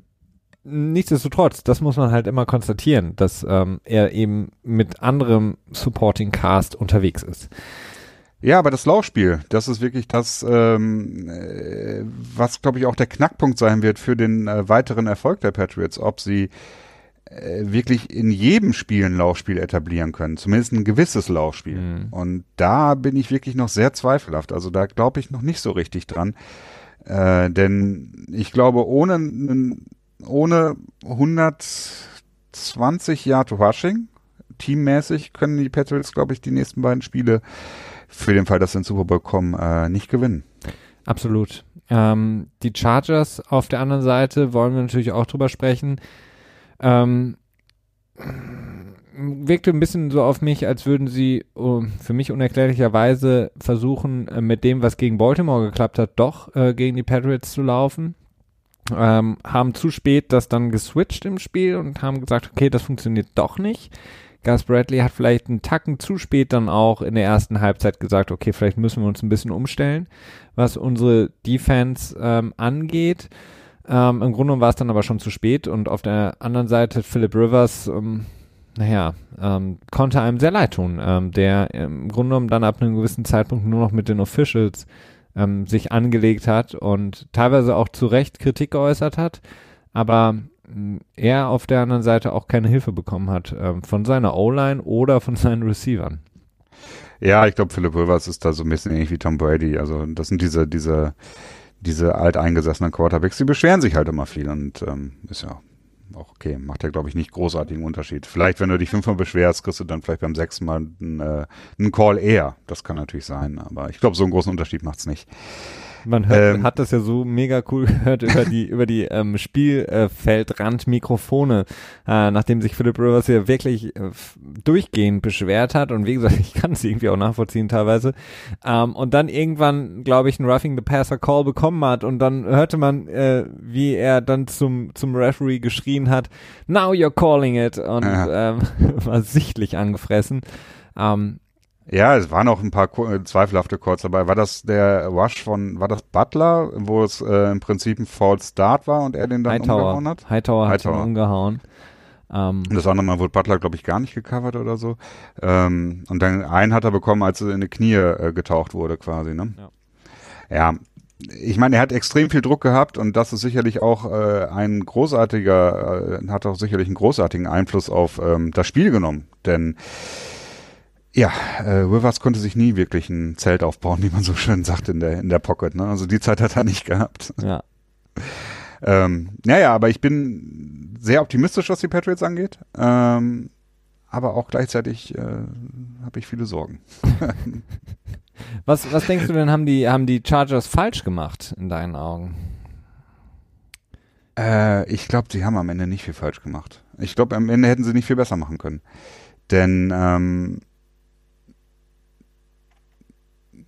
nichtsdestotrotz, das muss man halt immer konstatieren, dass ähm, er eben mit anderem Supporting Cast unterwegs ist. Ja, aber das Laufspiel, das ist wirklich das, ähm, äh, was, glaube ich, auch der Knackpunkt sein wird für den äh, weiteren Erfolg der Patriots, ob sie wirklich in jedem Spiel ein Laufspiel etablieren können, zumindest ein gewisses Laufspiel. Mhm. Und da bin ich wirklich noch sehr zweifelhaft. Also da glaube ich noch nicht so richtig dran. Äh, denn ich glaube, ohne, ohne 120 Yard Rushing, teammäßig, können die Patriots, glaube ich, die nächsten beiden Spiele für den Fall, dass sie in Super Bowl kommen, äh, nicht gewinnen. Absolut. Ähm, die Chargers auf der anderen Seite wollen wir natürlich auch drüber sprechen. Ähm, wirkte ein bisschen so auf mich, als würden sie uh, für mich unerklärlicherweise versuchen, äh, mit dem, was gegen Baltimore geklappt hat, doch äh, gegen die Patriots zu laufen. Ähm, haben zu spät das dann geswitcht im Spiel und haben gesagt, okay, das funktioniert doch nicht. Gus Bradley hat vielleicht einen Tacken zu spät dann auch in der ersten Halbzeit gesagt, okay, vielleicht müssen wir uns ein bisschen umstellen, was unsere Defense ähm, angeht. Ähm, Im Grunde war es dann aber schon zu spät und auf der anderen Seite Philip Rivers, ähm, naja, ähm, konnte einem sehr leid tun, ähm, der im Grunde genommen dann ab einem gewissen Zeitpunkt nur noch mit den Officials ähm, sich angelegt hat und teilweise auch zu Recht Kritik geäußert hat, aber er auf der anderen Seite auch keine Hilfe bekommen hat ähm, von seiner O-Line oder von seinen Receivern. Ja, ich glaube, Philip Rivers ist da so ein bisschen ähnlich wie Tom Brady. Also das sind diese, diese, diese alteingesessenen Quarterbacks, die beschweren sich halt immer viel und ähm, ist ja auch okay. Macht ja, glaube ich, nicht großartigen Unterschied. Vielleicht, wenn du dich fünfmal beschwerst, kriegst du dann vielleicht beim sechsten Mal einen, äh, einen Call eher. Das kann natürlich sein, aber ich glaube, so einen großen Unterschied macht's nicht. Man hört, ähm, hat das ja so mega cool *laughs* gehört über die über die ähm, Spielfeldrandmikrofone, äh, nachdem sich Philip Rivers ja wirklich äh, durchgehend beschwert hat und wie gesagt, *laughs* ich kann es irgendwie auch nachvollziehen teilweise. Ähm, und dann irgendwann, glaube ich, ein Roughing the Passer Call bekommen hat und dann hörte man, äh, wie er dann zum zum Referee geschrien hat, "Now you're calling it" und ja. ähm, *laughs* war sichtlich angefressen. Ähm, ja, es waren auch ein paar äh, zweifelhafte Calls dabei. War das der Rush von, war das Butler, wo es äh, im Prinzip ein False Start war und er den dann Hightower. umgehauen hat? Hightower, Hightower. hat ihn umgehauen. Um, das andere Mal wurde Butler, glaube ich, gar nicht gecovert oder so. Ähm, und dann einen hat er bekommen, als er in die Knie äh, getaucht wurde quasi. Ne? Ja. ja, ich meine, er hat extrem viel Druck gehabt und das ist sicherlich auch äh, ein großartiger, äh, hat auch sicherlich einen großartigen Einfluss auf ähm, das Spiel genommen. Denn ja, äh, Rivers konnte sich nie wirklich ein Zelt aufbauen, wie man so schön sagt in der in der Pocket. Ne? Also die Zeit hat er nicht gehabt. Ja. ähm, naja, aber ich bin sehr optimistisch, was die Patriots angeht. Ähm, aber auch gleichzeitig äh, habe ich viele Sorgen. *laughs* was, was denkst du denn, haben die, haben die Chargers falsch gemacht in deinen Augen? Äh, ich glaube, sie haben am Ende nicht viel falsch gemacht. Ich glaube, am Ende hätten sie nicht viel besser machen können. Denn, ähm,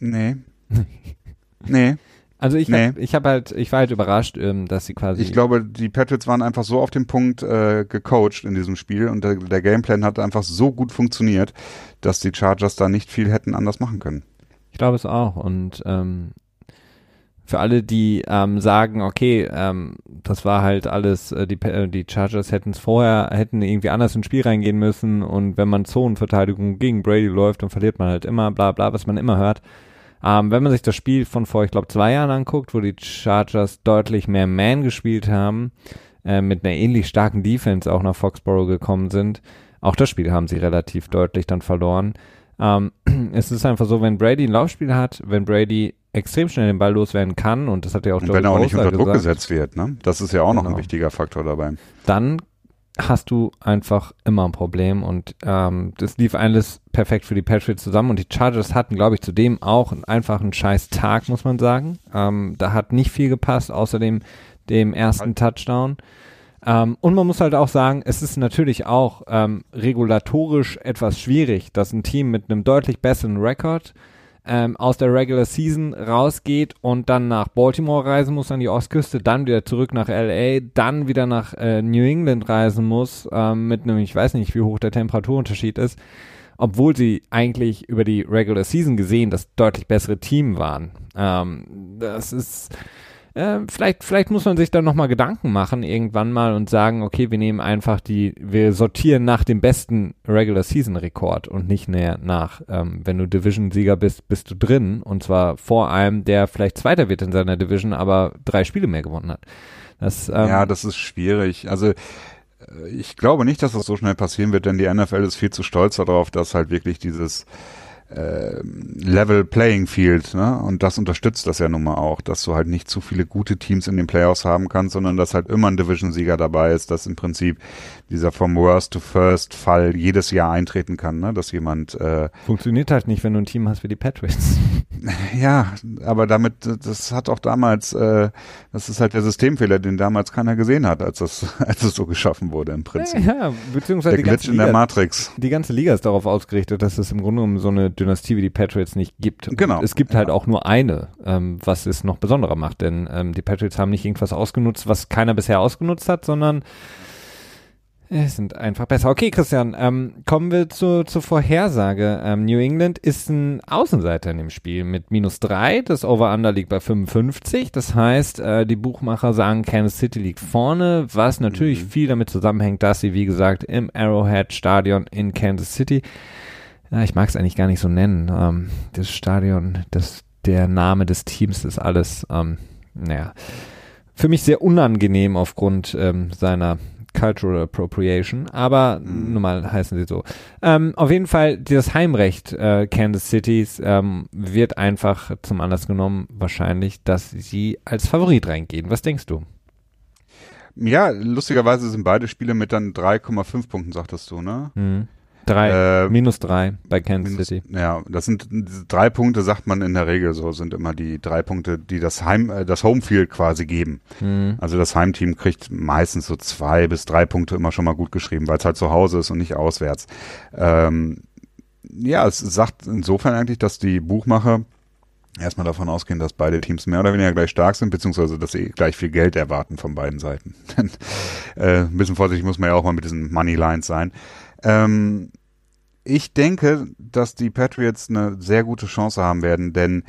nee. *laughs* nee. Also ich, nee. hab, ich hab halt, ich war halt überrascht, ähm, dass sie quasi. Ich glaube, die Patriots waren einfach so auf dem Punkt äh, gecoacht in diesem Spiel und der, der Gameplan hat einfach so gut funktioniert, dass die Chargers da nicht viel hätten anders machen können. Ich glaube es auch. Und ähm, für alle, die ähm, sagen, okay, ähm, das war halt alles, äh, die, äh, die Chargers hätten es vorher, hätten irgendwie anders ins Spiel reingehen müssen und wenn man Zonenverteidigung gegen Brady läuft, dann verliert man halt immer, bla bla, was man immer hört. Ähm, wenn man sich das Spiel von vor, ich glaube, zwei Jahren anguckt, wo die Chargers deutlich mehr Man gespielt haben, äh, mit einer ähnlich starken Defense auch nach Foxborough gekommen sind, auch das Spiel haben sie relativ deutlich dann verloren. Ähm, *clears throat* es ist einfach so, wenn Brady ein Laufspiel hat, wenn Brady extrem schnell den Ball loswerden kann und das hat ja auch und wenn er auch nicht unter Druck gesagt, gesetzt wird, ne? Das ist ja auch genau. noch ein genau. wichtiger Faktor dabei. Dann hast du einfach immer ein Problem und ähm, das lief alles perfekt für die Patriots zusammen und die Chargers hatten, glaube ich, zudem auch einfach einen scheiß Tag, muss man sagen. Ähm, da hat nicht viel gepasst, außer dem, ersten Touchdown. Ähm, und man muss halt auch sagen, es ist natürlich auch ähm, regulatorisch etwas schwierig, dass ein Team mit einem deutlich besseren Rekord ähm, aus der Regular Season rausgeht und dann nach Baltimore reisen muss an die Ostküste, dann wieder zurück nach LA, dann wieder nach äh, New England reisen muss, ähm, mit einem, ich weiß nicht, wie hoch der Temperaturunterschied ist, obwohl sie eigentlich über die Regular Season gesehen das deutlich bessere Team waren. Ähm, das ist äh, vielleicht, vielleicht muss man sich dann nochmal Gedanken machen irgendwann mal und sagen, okay, wir nehmen einfach die, wir sortieren nach dem besten Regular Season Rekord und nicht mehr nach, ähm, wenn du Division-Sieger bist, bist du drin und zwar vor einem, der vielleicht Zweiter wird in seiner Division, aber drei Spiele mehr gewonnen hat. Das, ähm, ja, das ist schwierig. Also äh, ich glaube nicht, dass das so schnell passieren wird, denn die NFL ist viel zu stolz darauf, dass halt wirklich dieses äh, Level Playing Field, ne? Und das unterstützt das ja nun mal auch, dass du halt nicht zu viele gute Teams in den Playoffs haben kannst, sondern dass halt immer ein Division-Sieger dabei ist, dass im Prinzip dieser vom Worst to First Fall jedes Jahr eintreten kann, ne? Dass jemand äh, funktioniert halt nicht, wenn du ein Team hast wie die Patriots. *laughs* Ja, aber damit, das hat auch damals, äh, das ist halt der Systemfehler, den damals keiner gesehen hat, als das, *laughs* als es so geschaffen wurde im Prinzip. Ja, beziehungsweise der Glitch in der Matrix. Die ganze Liga ist darauf ausgerichtet, dass es im Grunde um so eine Dynastie wie die Patriots nicht gibt. Genau. Und es gibt halt ja. halt auch nur eine, ähm, was es noch besonderer macht, denn ähm, die Patriots haben nicht irgendwas ausgenutzt, was keiner bisher ausgenutzt hat, sondern es sind einfach besser. Okay, Christian, ähm, kommen wir zu, zur Vorhersage. Ähm, New England ist ein Außenseiter in dem Spiel mit minus drei. Das Over-Under liegt bei 55. Das heißt, äh, die Buchmacher sagen, Kansas City liegt vorne, was natürlich mhm. viel damit zusammenhängt, dass sie, wie gesagt, im Arrowhead Stadion in Kansas City ja, ich mag es eigentlich gar nicht so nennen. Ähm, das Stadion, das, der Name des Teams ist alles, ähm, naja, für mich sehr unangenehm aufgrund ähm, seiner Cultural Appropriation, aber mhm. nun mal heißen sie so. Ähm, auf jeden Fall, das Heimrecht äh, Kansas Cities ähm, wird einfach zum Anlass genommen, wahrscheinlich, dass sie als Favorit reingehen. Was denkst du? Ja, lustigerweise sind beide Spiele mit dann 3,5 Punkten, sagtest du, ne? Mhm. Drei, äh, minus drei bei Kansas minus, City. Ja, das sind drei Punkte, sagt man in der Regel so, sind immer die drei Punkte, die das Heim, äh, das Homefield quasi geben. Mhm. Also das Heimteam kriegt meistens so zwei bis drei Punkte immer schon mal gut geschrieben, weil es halt zu Hause ist und nicht auswärts. Ähm, ja, es sagt insofern eigentlich, dass die Buchmacher erstmal davon ausgehen, dass beide Teams mehr oder weniger gleich stark sind, beziehungsweise dass sie gleich viel Geld erwarten von beiden Seiten. *laughs* äh, ein bisschen vorsichtig muss man ja auch mal mit diesen Money Lines sein. Ähm, ich denke, dass die Patriots eine sehr gute Chance haben werden, denn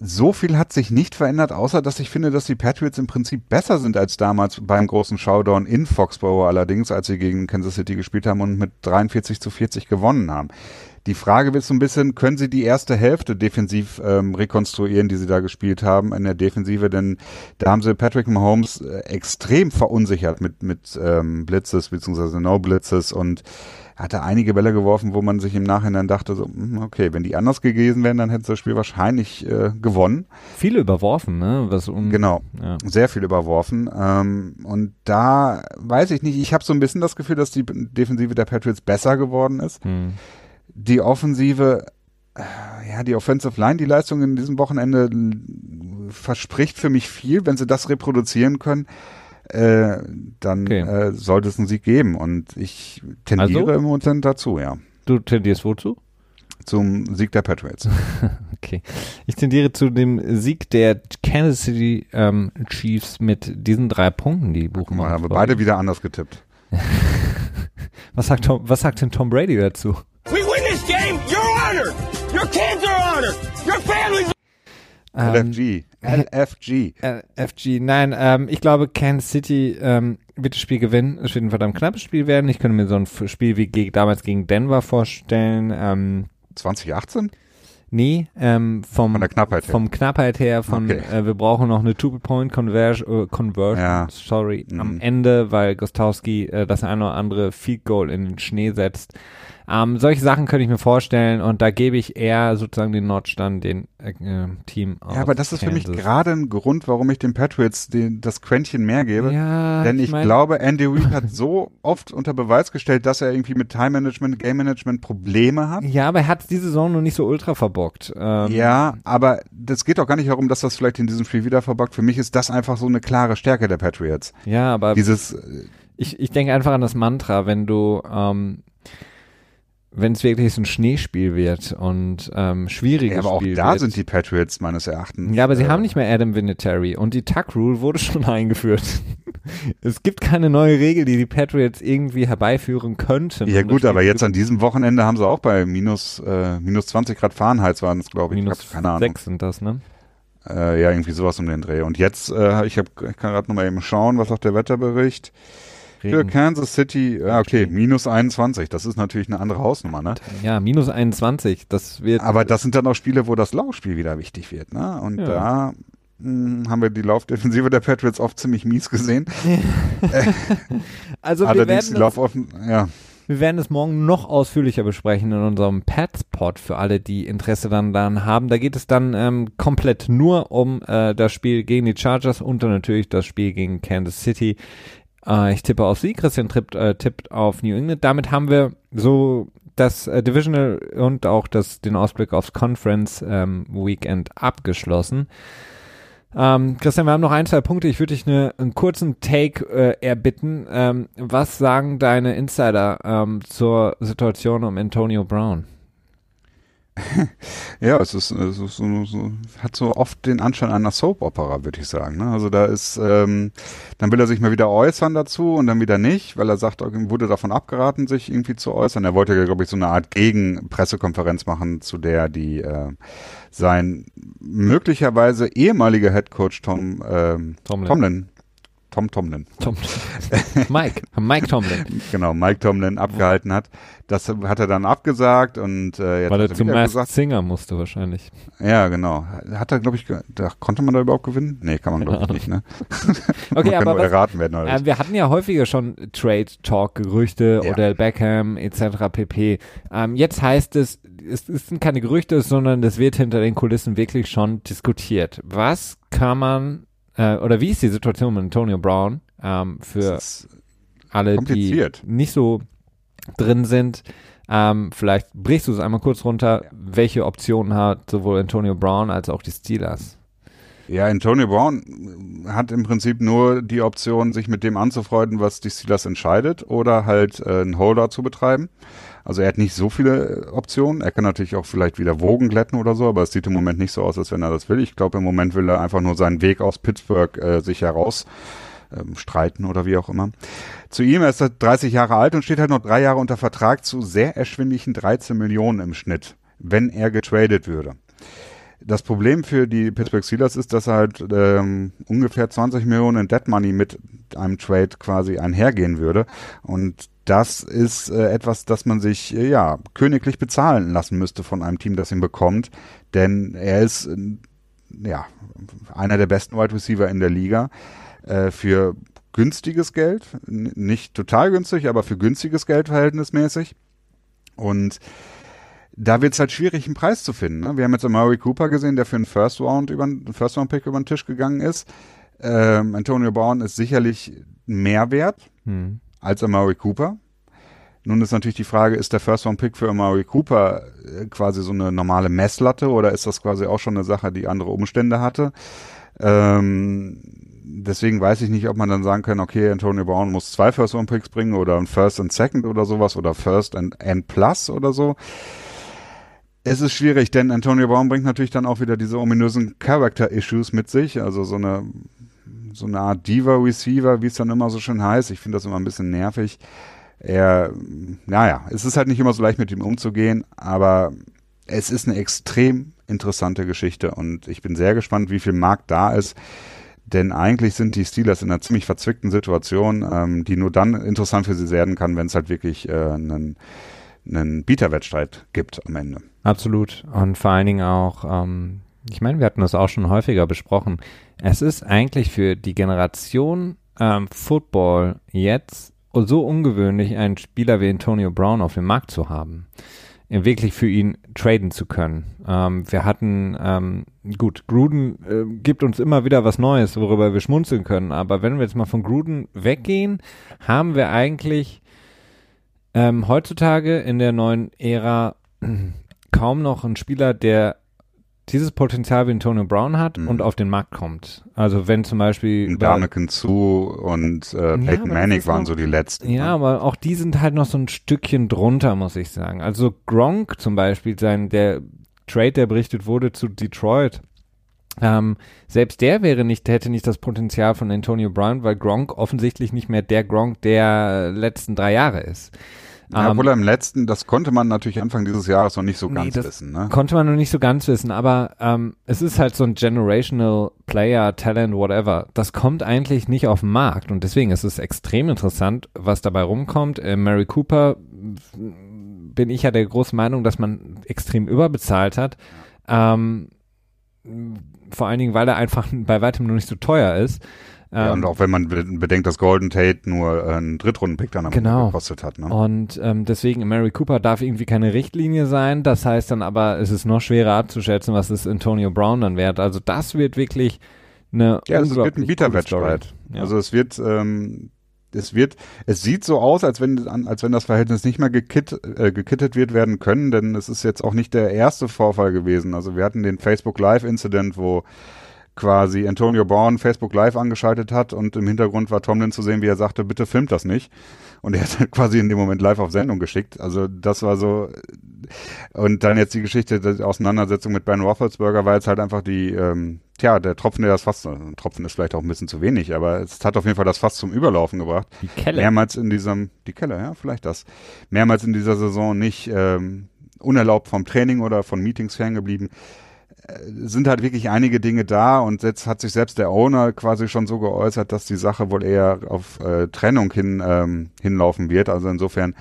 so viel hat sich nicht verändert, außer dass ich finde, dass die Patriots im Prinzip besser sind als damals beim großen Showdown in Foxborough allerdings, als sie gegen Kansas City gespielt haben und mit 43 zu 40 gewonnen haben. Die Frage wird so ein bisschen, können sie die erste Hälfte defensiv ähm, rekonstruieren, die sie da gespielt haben in der Defensive, denn da haben sie Patrick Mahomes äh, extrem verunsichert mit, mit ähm, Blitzes bzw. No-Blitzes und hatte einige Bälle geworfen, wo man sich im Nachhinein dachte, so, hm, okay, wenn die anders gewesen wären, dann hätte das Spiel wahrscheinlich äh, gewonnen. Viele überworfen, ne? Was um, genau, ja. sehr viel überworfen. Ähm, und da weiß ich nicht, ich habe so ein bisschen das Gefühl, dass die Defensive der Patriots besser geworden ist. Hm die Offensive, äh, ja, die Offensive Line, die Leistung in diesem Wochenende verspricht für mich viel, wenn sie das reproduzieren können. Äh, dann okay. äh, sollte es einen Sieg geben. Und ich tendiere also, im Moment dazu, ja. Du tendierst wozu? Zum Sieg der Patriots. *laughs* okay. Ich tendiere zu dem Sieg der Kansas City ähm, Chiefs mit diesen drei Punkten, die buchen wir. haben wir beide wieder anders getippt. *laughs* was, sagt Tom, was sagt denn Tom Brady dazu? We win this game, you're honored. Your kids are honored. Your family's LFG. LFG. LFG. Nein, ähm, ich glaube, Kansas City ähm, wird das Spiel gewinnen. Es wird ein verdammt knappes Spiel werden. Ich könnte mir so ein Spiel wie ge damals gegen Denver vorstellen. Ähm, 2018? Nee, ähm, vom, von der Knappheit her. Vom Knappheit her, von okay. äh, wir brauchen noch eine Two-Point-Conversion, äh, Conversion, ja. sorry, mhm. am Ende, weil Gostowski äh, das eine oder andere Field Goal in den Schnee setzt. Ähm, solche Sachen könnte ich mir vorstellen und da gebe ich eher sozusagen den Nordstand den äh, Team Ja, aber das ist Kansas. für mich gerade ein Grund, warum ich den Patriots den, das Quäntchen mehr gebe. Ja, Denn ich, ich mein, glaube, Andy Reid hat so oft unter Beweis gestellt, dass er irgendwie mit Time Management, Game Management Probleme hat. Ja, aber er hat diese Saison noch nicht so ultra verbockt. Ähm, ja, aber das geht auch gar nicht darum, dass das vielleicht in diesem Spiel wieder verbockt. Für mich ist das einfach so eine klare Stärke der Patriots. Ja, aber dieses ich, ich denke einfach an das Mantra, wenn du ähm, wenn es wirklich so ein Schneespiel wird und ähm, schwieriges ja, aber auch da wird. sind die Patriots meines Erachtens. Ja, aber sie äh, haben nicht mehr Adam Vinatieri und die Tuck Rule wurde *laughs* schon eingeführt. es gibt keine neue Regel, die die Patriots irgendwie herbeiführen könnten. Ja gut, aber jetzt an diesem Wochenende haben sie auch bei minus äh, minus 20 Grad Fahrenheit waren es, glaube ich. Minus ich keine Ahnung. 6 sind das, ne? Äh, ja, irgendwie sowas um den Dreh. Und jetzt, äh, ich, hab, ich kann gerade nochmal eben schauen, was sagt der Wetterbericht. Für Kansas City, ja, okay, minus 21. Das ist natürlich eine andere Hausnummer, ne? Ja, minus 21. Das wird. Aber das sind dann auch Spiele, wo das Laufspiel wieder wichtig wird, ne? Und ja. da mh, hm, haben wir die Laufdefensive der Patriots oft ziemlich mies gesehen. *laughs* also wir werden die Laufoffen, ja. Wir werden es morgen noch ausführlicher besprechen in unserem Pets-Pod für alle, die Interesse dann daran haben. Da geht es dann ähm, komplett nur um äh, das Spiel gegen die Chargers und dann natürlich das Spiel gegen Kansas City. Äh, ich tippe auf sie, Christian tippt, äh, tippt auf New England. Damit haben wir so das äh, Divisional und auch das, den Ausblick aufs Conference ähm, Weekend abgeschlossen. Ähm, Christian, wir haben noch ein, zwei Punkte. Ich würde dich eine, einen kurzen Take äh, erbitten. Ähm, was sagen deine Insider ähm, zur Situation um Antonio Brown? *laughs* ja, es ist, es ist so, so, hat so oft den Anschein einer Soap-Opera, würde ich sagen. Ne? Also da ist, ähm, dann will er sich mal wieder äußern dazu und dann wieder nicht, weil er sagt, wurde davon abgeraten, sich irgendwie zu äußern. Er wollte ja, glaube ich, so eine Art Gegenpressekonferenz machen, zu der die äh, sein möglicherweise ehemaliger Headcoach Tom ähm, Tomlin. Tomlin Tom Tomlin. Tom, *laughs* Mike, Mike Tomlin. genau, Mike Tomlin abgehalten hat. Das hat er dann abgesagt und äh, jetzt Weil er zum Masked Singer musste wahrscheinlich. Ja, genau. Hat er, glaube ich, da konnte man da überhaupt gewinnen? Nee, kann man glaube ich nicht, ne? *laughs* okay, aber was, erraten werden. Äh, wir hatten ja häufiger schon Trade Talk Gerüchte, ja. Odell Beckham etc. pp. Ähm, jetzt heißt es, es sind keine Gerüchte, sondern es wird hinter den Kulissen wirklich schon diskutiert. Was kann man äh, oder wie ist die Situation mit Antonio Brown ähm, für alle, die nicht so drin sind? Ähm, vielleicht brichst du es einmal kurz runter, welche Optionen hat sowohl Antonio Brown als auch die Steelers? Ja, Antonio Brown hat im Prinzip nur die Option, sich mit dem anzufreunden, was die Steelers entscheidet, oder halt äh, einen Holder zu betreiben. Also er hat nicht so viele äh, Optionen. Er kann natürlich auch vielleicht wieder Wogen glätten oder so, aber es sieht im Moment nicht so aus, als wenn er das will. Ich glaube, im Moment will er einfach nur seinen Weg aus Pittsburgh äh, sich heraus ähm, streiten oder wie auch immer. Zu ihm, er ist 30 Jahre alt und steht halt noch drei Jahre unter Vertrag zu sehr erschwinglichen 13 Millionen im Schnitt, wenn er getradet würde. Das Problem für die Pittsburgh Steelers ist, dass halt ähm, ungefähr 20 Millionen in Dead Money mit einem Trade quasi einhergehen würde. Und das ist äh, etwas, das man sich äh, ja königlich bezahlen lassen müsste von einem Team, das ihn bekommt, denn er ist äh, ja einer der besten Wide Receiver in der Liga äh, für günstiges Geld, N nicht total günstig, aber für günstiges Geld verhältnismäßig und da wird es halt schwierig, einen Preis zu finden. Ne? Wir haben jetzt Amari Cooper gesehen, der für einen First Round über First Round Pick über den Tisch gegangen ist. Ähm, Antonio Brown ist sicherlich mehr wert. Hm als Amari Cooper. Nun ist natürlich die Frage, ist der First Round Pick für Amari Cooper äh, quasi so eine normale Messlatte oder ist das quasi auch schon eine Sache, die andere Umstände hatte? Ähm, deswegen weiß ich nicht, ob man dann sagen kann, okay, Antonio Brown muss zwei First One Picks bringen oder ein First and Second oder sowas oder First and, and Plus oder so. Es ist schwierig, denn Antonio Brown bringt natürlich dann auch wieder diese ominösen Character-Issues mit sich, also so eine so eine Art Diva-Receiver, wie es dann immer so schön heißt. Ich finde das immer ein bisschen nervig. Er, naja, es ist halt nicht immer so leicht mit ihm umzugehen, aber es ist eine extrem interessante Geschichte und ich bin sehr gespannt, wie viel Markt da ist. Denn eigentlich sind die Steelers in einer ziemlich verzwickten Situation, ähm, die nur dann interessant für sie werden kann, wenn es halt wirklich äh, einen, einen Bieterwettstreit gibt am Ende. Absolut. Und vor allen Dingen auch, ähm, ich meine, wir hatten das auch schon häufiger besprochen. Es ist eigentlich für die Generation ähm, Football jetzt so ungewöhnlich, einen Spieler wie Antonio Brown auf dem Markt zu haben wirklich für ihn traden zu können. Ähm, wir hatten, ähm, gut, Gruden äh, gibt uns immer wieder was Neues, worüber wir schmunzeln können, aber wenn wir jetzt mal von Gruden weggehen, haben wir eigentlich ähm, heutzutage in der neuen Ära kaum noch einen Spieler, der dieses Potenzial wie Antonio Brown hat mhm. und auf den Markt kommt. Also wenn zum Beispiel Darneken zu und äh, Peyton ja, Manning waren noch, so die letzten. Ja, ne? aber auch die sind halt noch so ein Stückchen drunter, muss ich sagen. Also Gronk zum Beispiel, sein der Trade, der berichtet wurde zu Detroit, ähm, selbst der wäre nicht, hätte nicht das Potenzial von Antonio Brown, weil Gronk offensichtlich nicht mehr der Gronk der letzten drei Jahre ist. Ja, obwohl er im letzten, das konnte man natürlich Anfang dieses Jahres noch nicht so ganz nee, wissen. Ne? Konnte man noch nicht so ganz wissen, aber ähm, es ist halt so ein Generational Player, Talent, whatever. Das kommt eigentlich nicht auf den Markt und deswegen ist es extrem interessant, was dabei rumkommt. Äh, Mary Cooper bin ich ja der großen Meinung, dass man extrem überbezahlt hat. Ähm, vor allen Dingen, weil er einfach *laughs* bei weitem noch nicht so teuer ist. Ja, und ähm, auch wenn man bedenkt, dass Golden Tate nur äh, einen Drittrunden-Pick dann am genau. gekostet hat. Ne? Und ähm, deswegen, Mary Cooper darf irgendwie keine Richtlinie sein. Das heißt dann aber, es ist noch schwerer abzuschätzen, was ist Antonio Brown dann wert. Also das wird wirklich eine Ja, es wird ein Bieterwettstreit. Ja. Also es wird, ähm, es wird, es sieht so aus, als wenn, als wenn das Verhältnis nicht mehr gekit, äh, gekittet wird werden können, denn es ist jetzt auch nicht der erste Vorfall gewesen. Also wir hatten den Facebook Live Incident, wo quasi Antonio Brown Facebook Live angeschaltet hat und im Hintergrund war Tomlin zu sehen, wie er sagte, bitte filmt das nicht. Und er hat *laughs* quasi in dem Moment live auf Sendung geschickt. Also das war so. Und dann jetzt die Geschichte der Auseinandersetzung mit Ben Roethlisberger war jetzt halt einfach die, ähm, tja, der Tropfen, der das Fass, ein Tropfen ist vielleicht auch ein bisschen zu wenig, aber es hat auf jeden Fall das Fass zum Überlaufen gebracht. Die Kelle. Mehrmals in diesem, die Kelle, ja, vielleicht das. Mehrmals in dieser Saison nicht ähm, unerlaubt vom Training oder von Meetings ferngeblieben sind halt wirklich einige Dinge da und jetzt hat sich selbst der Owner quasi schon so geäußert, dass die Sache wohl eher auf äh, Trennung hin ähm, hinlaufen wird. Also insofern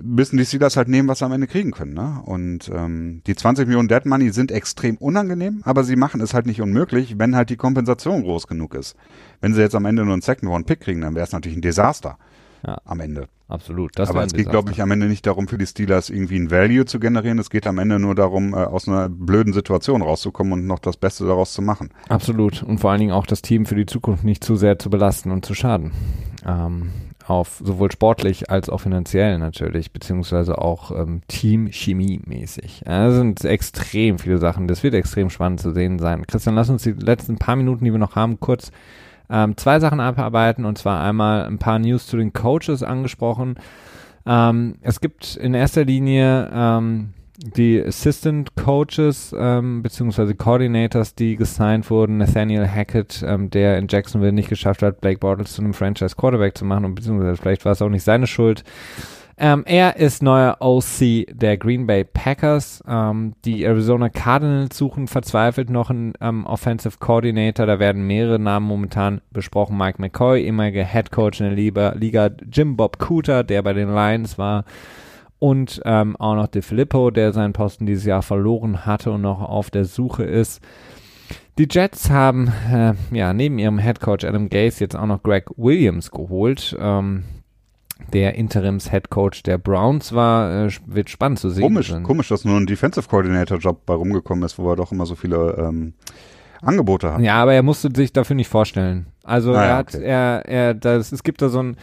müssen die Steelers halt nehmen, was sie am Ende kriegen können. Ne? Und ähm, die 20 Millionen Dead Money sind extrem unangenehm, aber sie machen es halt nicht unmöglich, wenn halt die Kompensation groß genug ist. Wenn sie jetzt am Ende nur einen Second Round Pick kriegen, dann wäre es natürlich ein Desaster ja. am Ende. Absolut. Das Aber es geht, glaube ich, am Ende nicht darum, für die Steelers irgendwie ein Value zu generieren. Es geht am Ende nur darum, äh, aus einer blöden Situation rauszukommen und noch das Beste daraus zu machen. Absolut. Und vor allen Dingen auch das Team für die Zukunft nicht zu sehr zu belasten und zu schaden. Ähm, auf sowohl sportlich als auch finanziell natürlich, beziehungsweise auch ähm, Team-Chemie-mäßig. Ja, das sind extrem viele Sachen. Das wird extrem spannend zu sehen sein. Christian, lass uns die letzten paar Minuten, die wir noch haben, kurz ähm, zwei Sachen abarbeiten und zwar einmal ein paar News zu den Coaches angesprochen. Ähm, es gibt in erster Linie ähm, die Assistant Coaches ähm, beziehungsweise Coordinators, die gesigned wurden. Nathaniel Hackett, ähm, der in Jacksonville nicht geschafft hat, Blake Bortles zu einem Franchise Quarterback zu machen und beziehungsweise vielleicht war es auch nicht seine Schuld. Ähm, er ist neuer OC der Green Bay Packers. Ähm, die Arizona Cardinals suchen verzweifelt noch einen ähm, Offensive Coordinator. Da werden mehrere Namen momentan besprochen. Mike McCoy, ehemaliger Head Coach in der Liga, Jim Bob Cooter, der bei den Lions war. Und ähm, auch noch De Filippo, der seinen Posten dieses Jahr verloren hatte und noch auf der Suche ist. Die Jets haben äh, ja neben ihrem Head Coach Adam Gase jetzt auch noch Greg Williams geholt. Ähm, der Interims-Headcoach der Browns war, äh, wird spannend zu sehen. Komisch, komisch, dass nur ein Defensive Coordinator-Job bei rumgekommen ist, wo er doch immer so viele ähm, Angebote hat. Ja, aber er musste sich dafür nicht vorstellen. Also ah, er hat, okay. er, er, das, es gibt da so ein,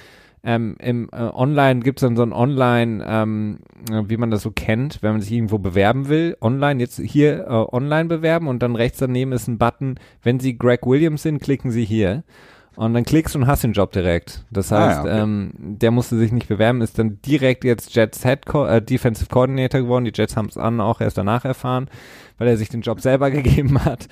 ähm, im äh, Online gibt es dann so ein Online, ähm, wie man das so kennt, wenn man sich irgendwo bewerben will, online, jetzt hier äh, online bewerben und dann rechts daneben ist ein Button, wenn Sie Greg Williams sind, klicken Sie hier. Und dann klickst du und hast den Job direkt. Das heißt, ah, ja, okay. ähm, der musste sich nicht bewerben, ist dann direkt jetzt Jets Head Co äh, Defensive Coordinator geworden. Die Jets haben es an auch erst danach erfahren, weil er sich den Job selber *laughs* gegeben hat.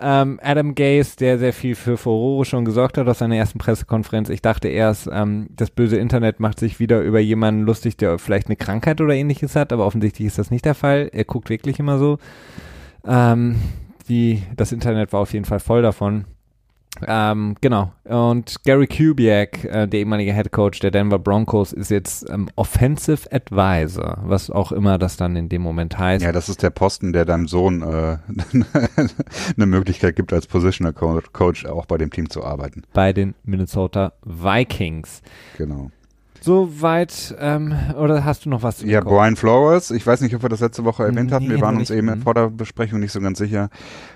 Ähm, Adam Gaze, der sehr viel für Furore schon gesorgt hat aus seiner ersten Pressekonferenz. Ich dachte erst, ähm, das böse Internet macht sich wieder über jemanden lustig, der vielleicht eine Krankheit oder ähnliches hat, aber offensichtlich ist das nicht der Fall. Er guckt wirklich immer so. Ähm, die, das Internet war auf jeden Fall voll davon. Ähm, genau. Und Gary Kubiak, äh, der ehemalige Head Coach der Denver Broncos, ist jetzt ähm, Offensive Advisor, was auch immer das dann in dem Moment heißt. Ja, das ist der Posten, der deinem Sohn äh, *laughs* eine Möglichkeit gibt, als Positional Coach auch bei dem Team zu arbeiten. Bei den Minnesota Vikings. Genau. Soweit, ähm, oder hast du noch was? Ja, Brian Flores, ich weiß nicht, ob wir das letzte Woche erwähnt nee, hatten, wir waren uns eben mhm. vor der Besprechung nicht so ganz sicher,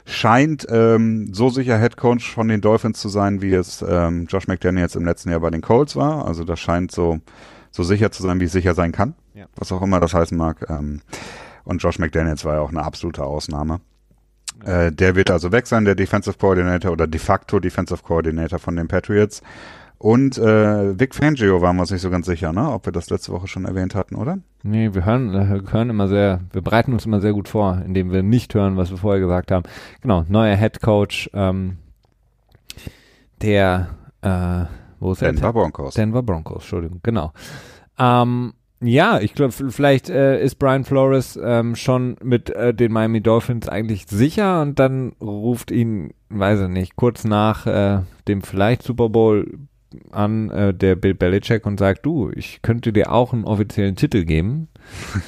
scheint ähm, so sicher Head Coach von den Dolphins zu sein, wie es ähm, Josh McDaniels im letzten Jahr bei den Colts war. Also das scheint so, so sicher zu sein, wie es sicher sein kann, ja. was auch immer das heißen mag. Ähm, und Josh McDaniels war ja auch eine absolute Ausnahme. Äh, der wird also weg sein, der Defensive Coordinator oder de facto Defensive Coordinator von den Patriots. Und äh, Vic Fangio waren wir uns nicht so ganz sicher, ne? ob wir das letzte Woche schon erwähnt hatten, oder? Nee, wir hören, äh, wir hören immer sehr, wir bereiten uns immer sehr gut vor, indem wir nicht hören, was wir vorher gesagt haben. Genau, neuer Head Coach, ähm, der, äh, wo ist Denver Broncos. Denver Broncos, Entschuldigung, genau. Ähm, ja, ich glaube, vielleicht äh, ist Brian Flores ähm, schon mit äh, den Miami Dolphins eigentlich sicher und dann ruft ihn, weiß ich nicht, kurz nach äh, dem vielleicht Super Bowl an äh, der Bill Belichick und sagt, du, ich könnte dir auch einen offiziellen Titel geben.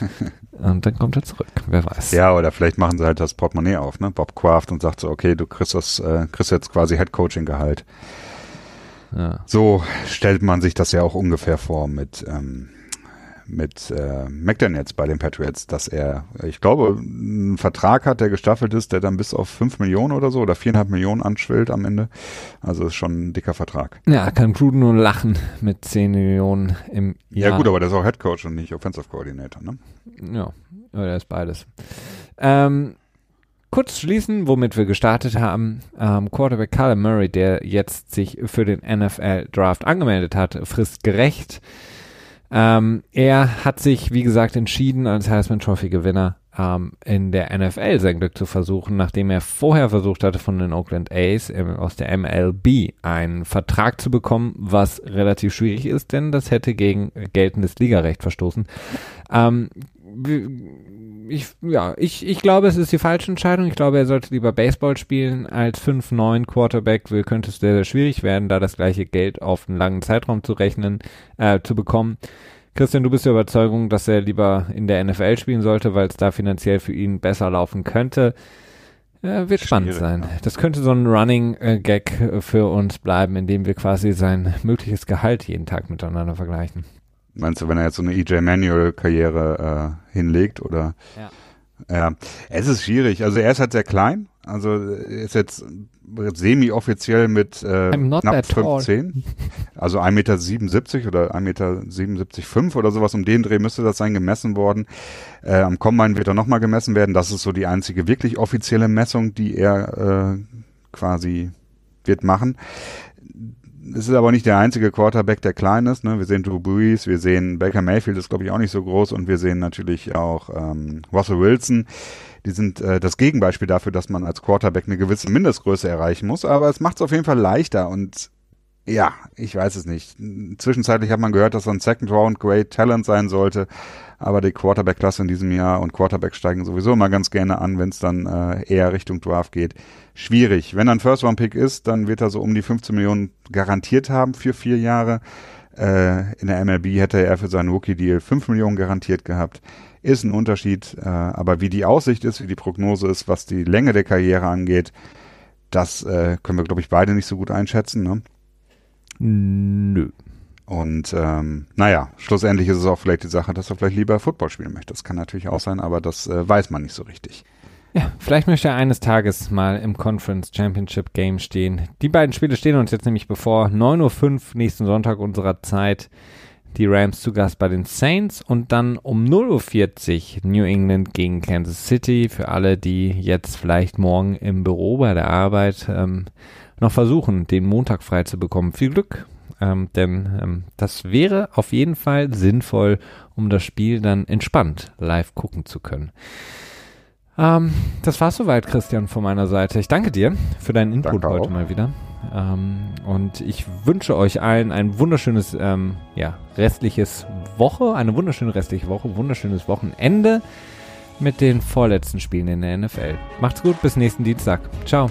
*laughs* und dann kommt er zurück, wer weiß. Ja, oder vielleicht machen sie halt das Portemonnaie auf, ne? Bob Kraft und sagt so, okay, du kriegst das, äh, kriegst jetzt quasi Head-Coaching-Gehalt. Ja. So stellt man sich das ja auch ungefähr vor mit ähm, mit äh, McDaniels bei den Patriots, dass er, ich glaube, einen Vertrag hat, der gestaffelt ist, der dann bis auf 5 Millionen oder so oder 4,5 Millionen anschwillt am Ende. Also ist schon ein dicker Vertrag. Ja, kann Gruden nur lachen mit 10 Millionen im Jahr. Ja gut, aber der ist auch Head Coach und nicht Offensive Coordinator, ne? Ja, er ist beides. Ähm, kurz schließen, womit wir gestartet haben. Ähm, Quarterback Kyler Murray, der jetzt sich für den NFL Draft angemeldet hat, frisst gerecht. Ähm, er hat sich, wie gesagt, entschieden als Heisman Trophy Gewinner ähm, in der NFL sein Glück zu versuchen, nachdem er vorher versucht hatte, von den Oakland A's äh, aus der MLB einen Vertrag zu bekommen, was relativ schwierig ist, denn das hätte gegen geltendes Ligarecht verstoßen. Ähm, ich, ja, ich, ich glaube, es ist die falsche Entscheidung. Ich glaube, er sollte lieber Baseball spielen als 5-9 Quarterback. Könnte es sehr, sehr schwierig werden, da das gleiche Geld auf einen langen Zeitraum zu rechnen, äh, zu bekommen. Christian, du bist der Überzeugung, dass er lieber in der NFL spielen sollte, weil es da finanziell für ihn besser laufen könnte. Äh, wird spannend sein. Ja. Das könnte so ein Running äh, Gag für uns bleiben, indem wir quasi sein mögliches Gehalt jeden Tag miteinander vergleichen. Meinst du, wenn er jetzt so eine EJ Manual Karriere äh, hinlegt oder? Ja. Ja, es ist schwierig. Also er ist halt sehr klein. Also er ist jetzt semi-offiziell mit äh, knapp 15. Also 1,77 Meter oder 1,77,5 Meter oder sowas. Um den Dreh müsste das sein gemessen worden. Äh, am Combine wird er nochmal gemessen werden. Das ist so die einzige wirklich offizielle Messung, die er äh, quasi wird machen es ist aber nicht der einzige Quarterback, der klein ist. Ne? Wir sehen Drew Brees, wir sehen Baker Mayfield, ist glaube ich auch nicht so groß und wir sehen natürlich auch ähm, Russell Wilson. Die sind äh, das Gegenbeispiel dafür, dass man als Quarterback eine gewisse Mindestgröße erreichen muss. Aber es macht es auf jeden Fall leichter und ja, ich weiß es nicht. Zwischenzeitlich hat man gehört, dass er ein Second Round Great Talent sein sollte. Aber die Quarterback-Klasse in diesem Jahr und Quarterbacks steigen sowieso immer ganz gerne an, wenn es dann äh, eher Richtung Draft geht. Schwierig. Wenn er ein First-Round-Pick ist, dann wird er so um die 15 Millionen garantiert haben für vier Jahre. Äh, in der MLB hätte er für seinen Rookie-Deal 5 Millionen garantiert gehabt. Ist ein Unterschied. Äh, aber wie die Aussicht ist, wie die Prognose ist, was die Länge der Karriere angeht, das äh, können wir, glaube ich, beide nicht so gut einschätzen. Ne? Nö. Und ähm, naja, schlussendlich ist es auch vielleicht die Sache, dass er vielleicht lieber Football spielen möchte. Das kann natürlich auch sein, aber das äh, weiß man nicht so richtig. Ja, vielleicht möchte er eines Tages mal im Conference Championship Game stehen. Die beiden Spiele stehen uns jetzt nämlich bevor. 9.05 Uhr nächsten Sonntag unserer Zeit. Die Rams zu Gast bei den Saints und dann um 0.40 Uhr New England gegen Kansas City. Für alle, die jetzt vielleicht morgen im Büro bei der Arbeit ähm, noch versuchen, den Montag frei zu bekommen. Viel Glück, ähm, denn ähm, das wäre auf jeden Fall sinnvoll, um das Spiel dann entspannt live gucken zu können. Ähm, das war's soweit, Christian, von meiner Seite. Ich danke dir für deinen Input danke heute auch. mal wieder. Ähm, und ich wünsche euch allen ein wunderschönes, ähm, ja, restliches Woche, eine wunderschöne restliche Woche, wunderschönes Wochenende mit den vorletzten Spielen in der NFL. Macht's gut, bis nächsten Dienstag. Ciao.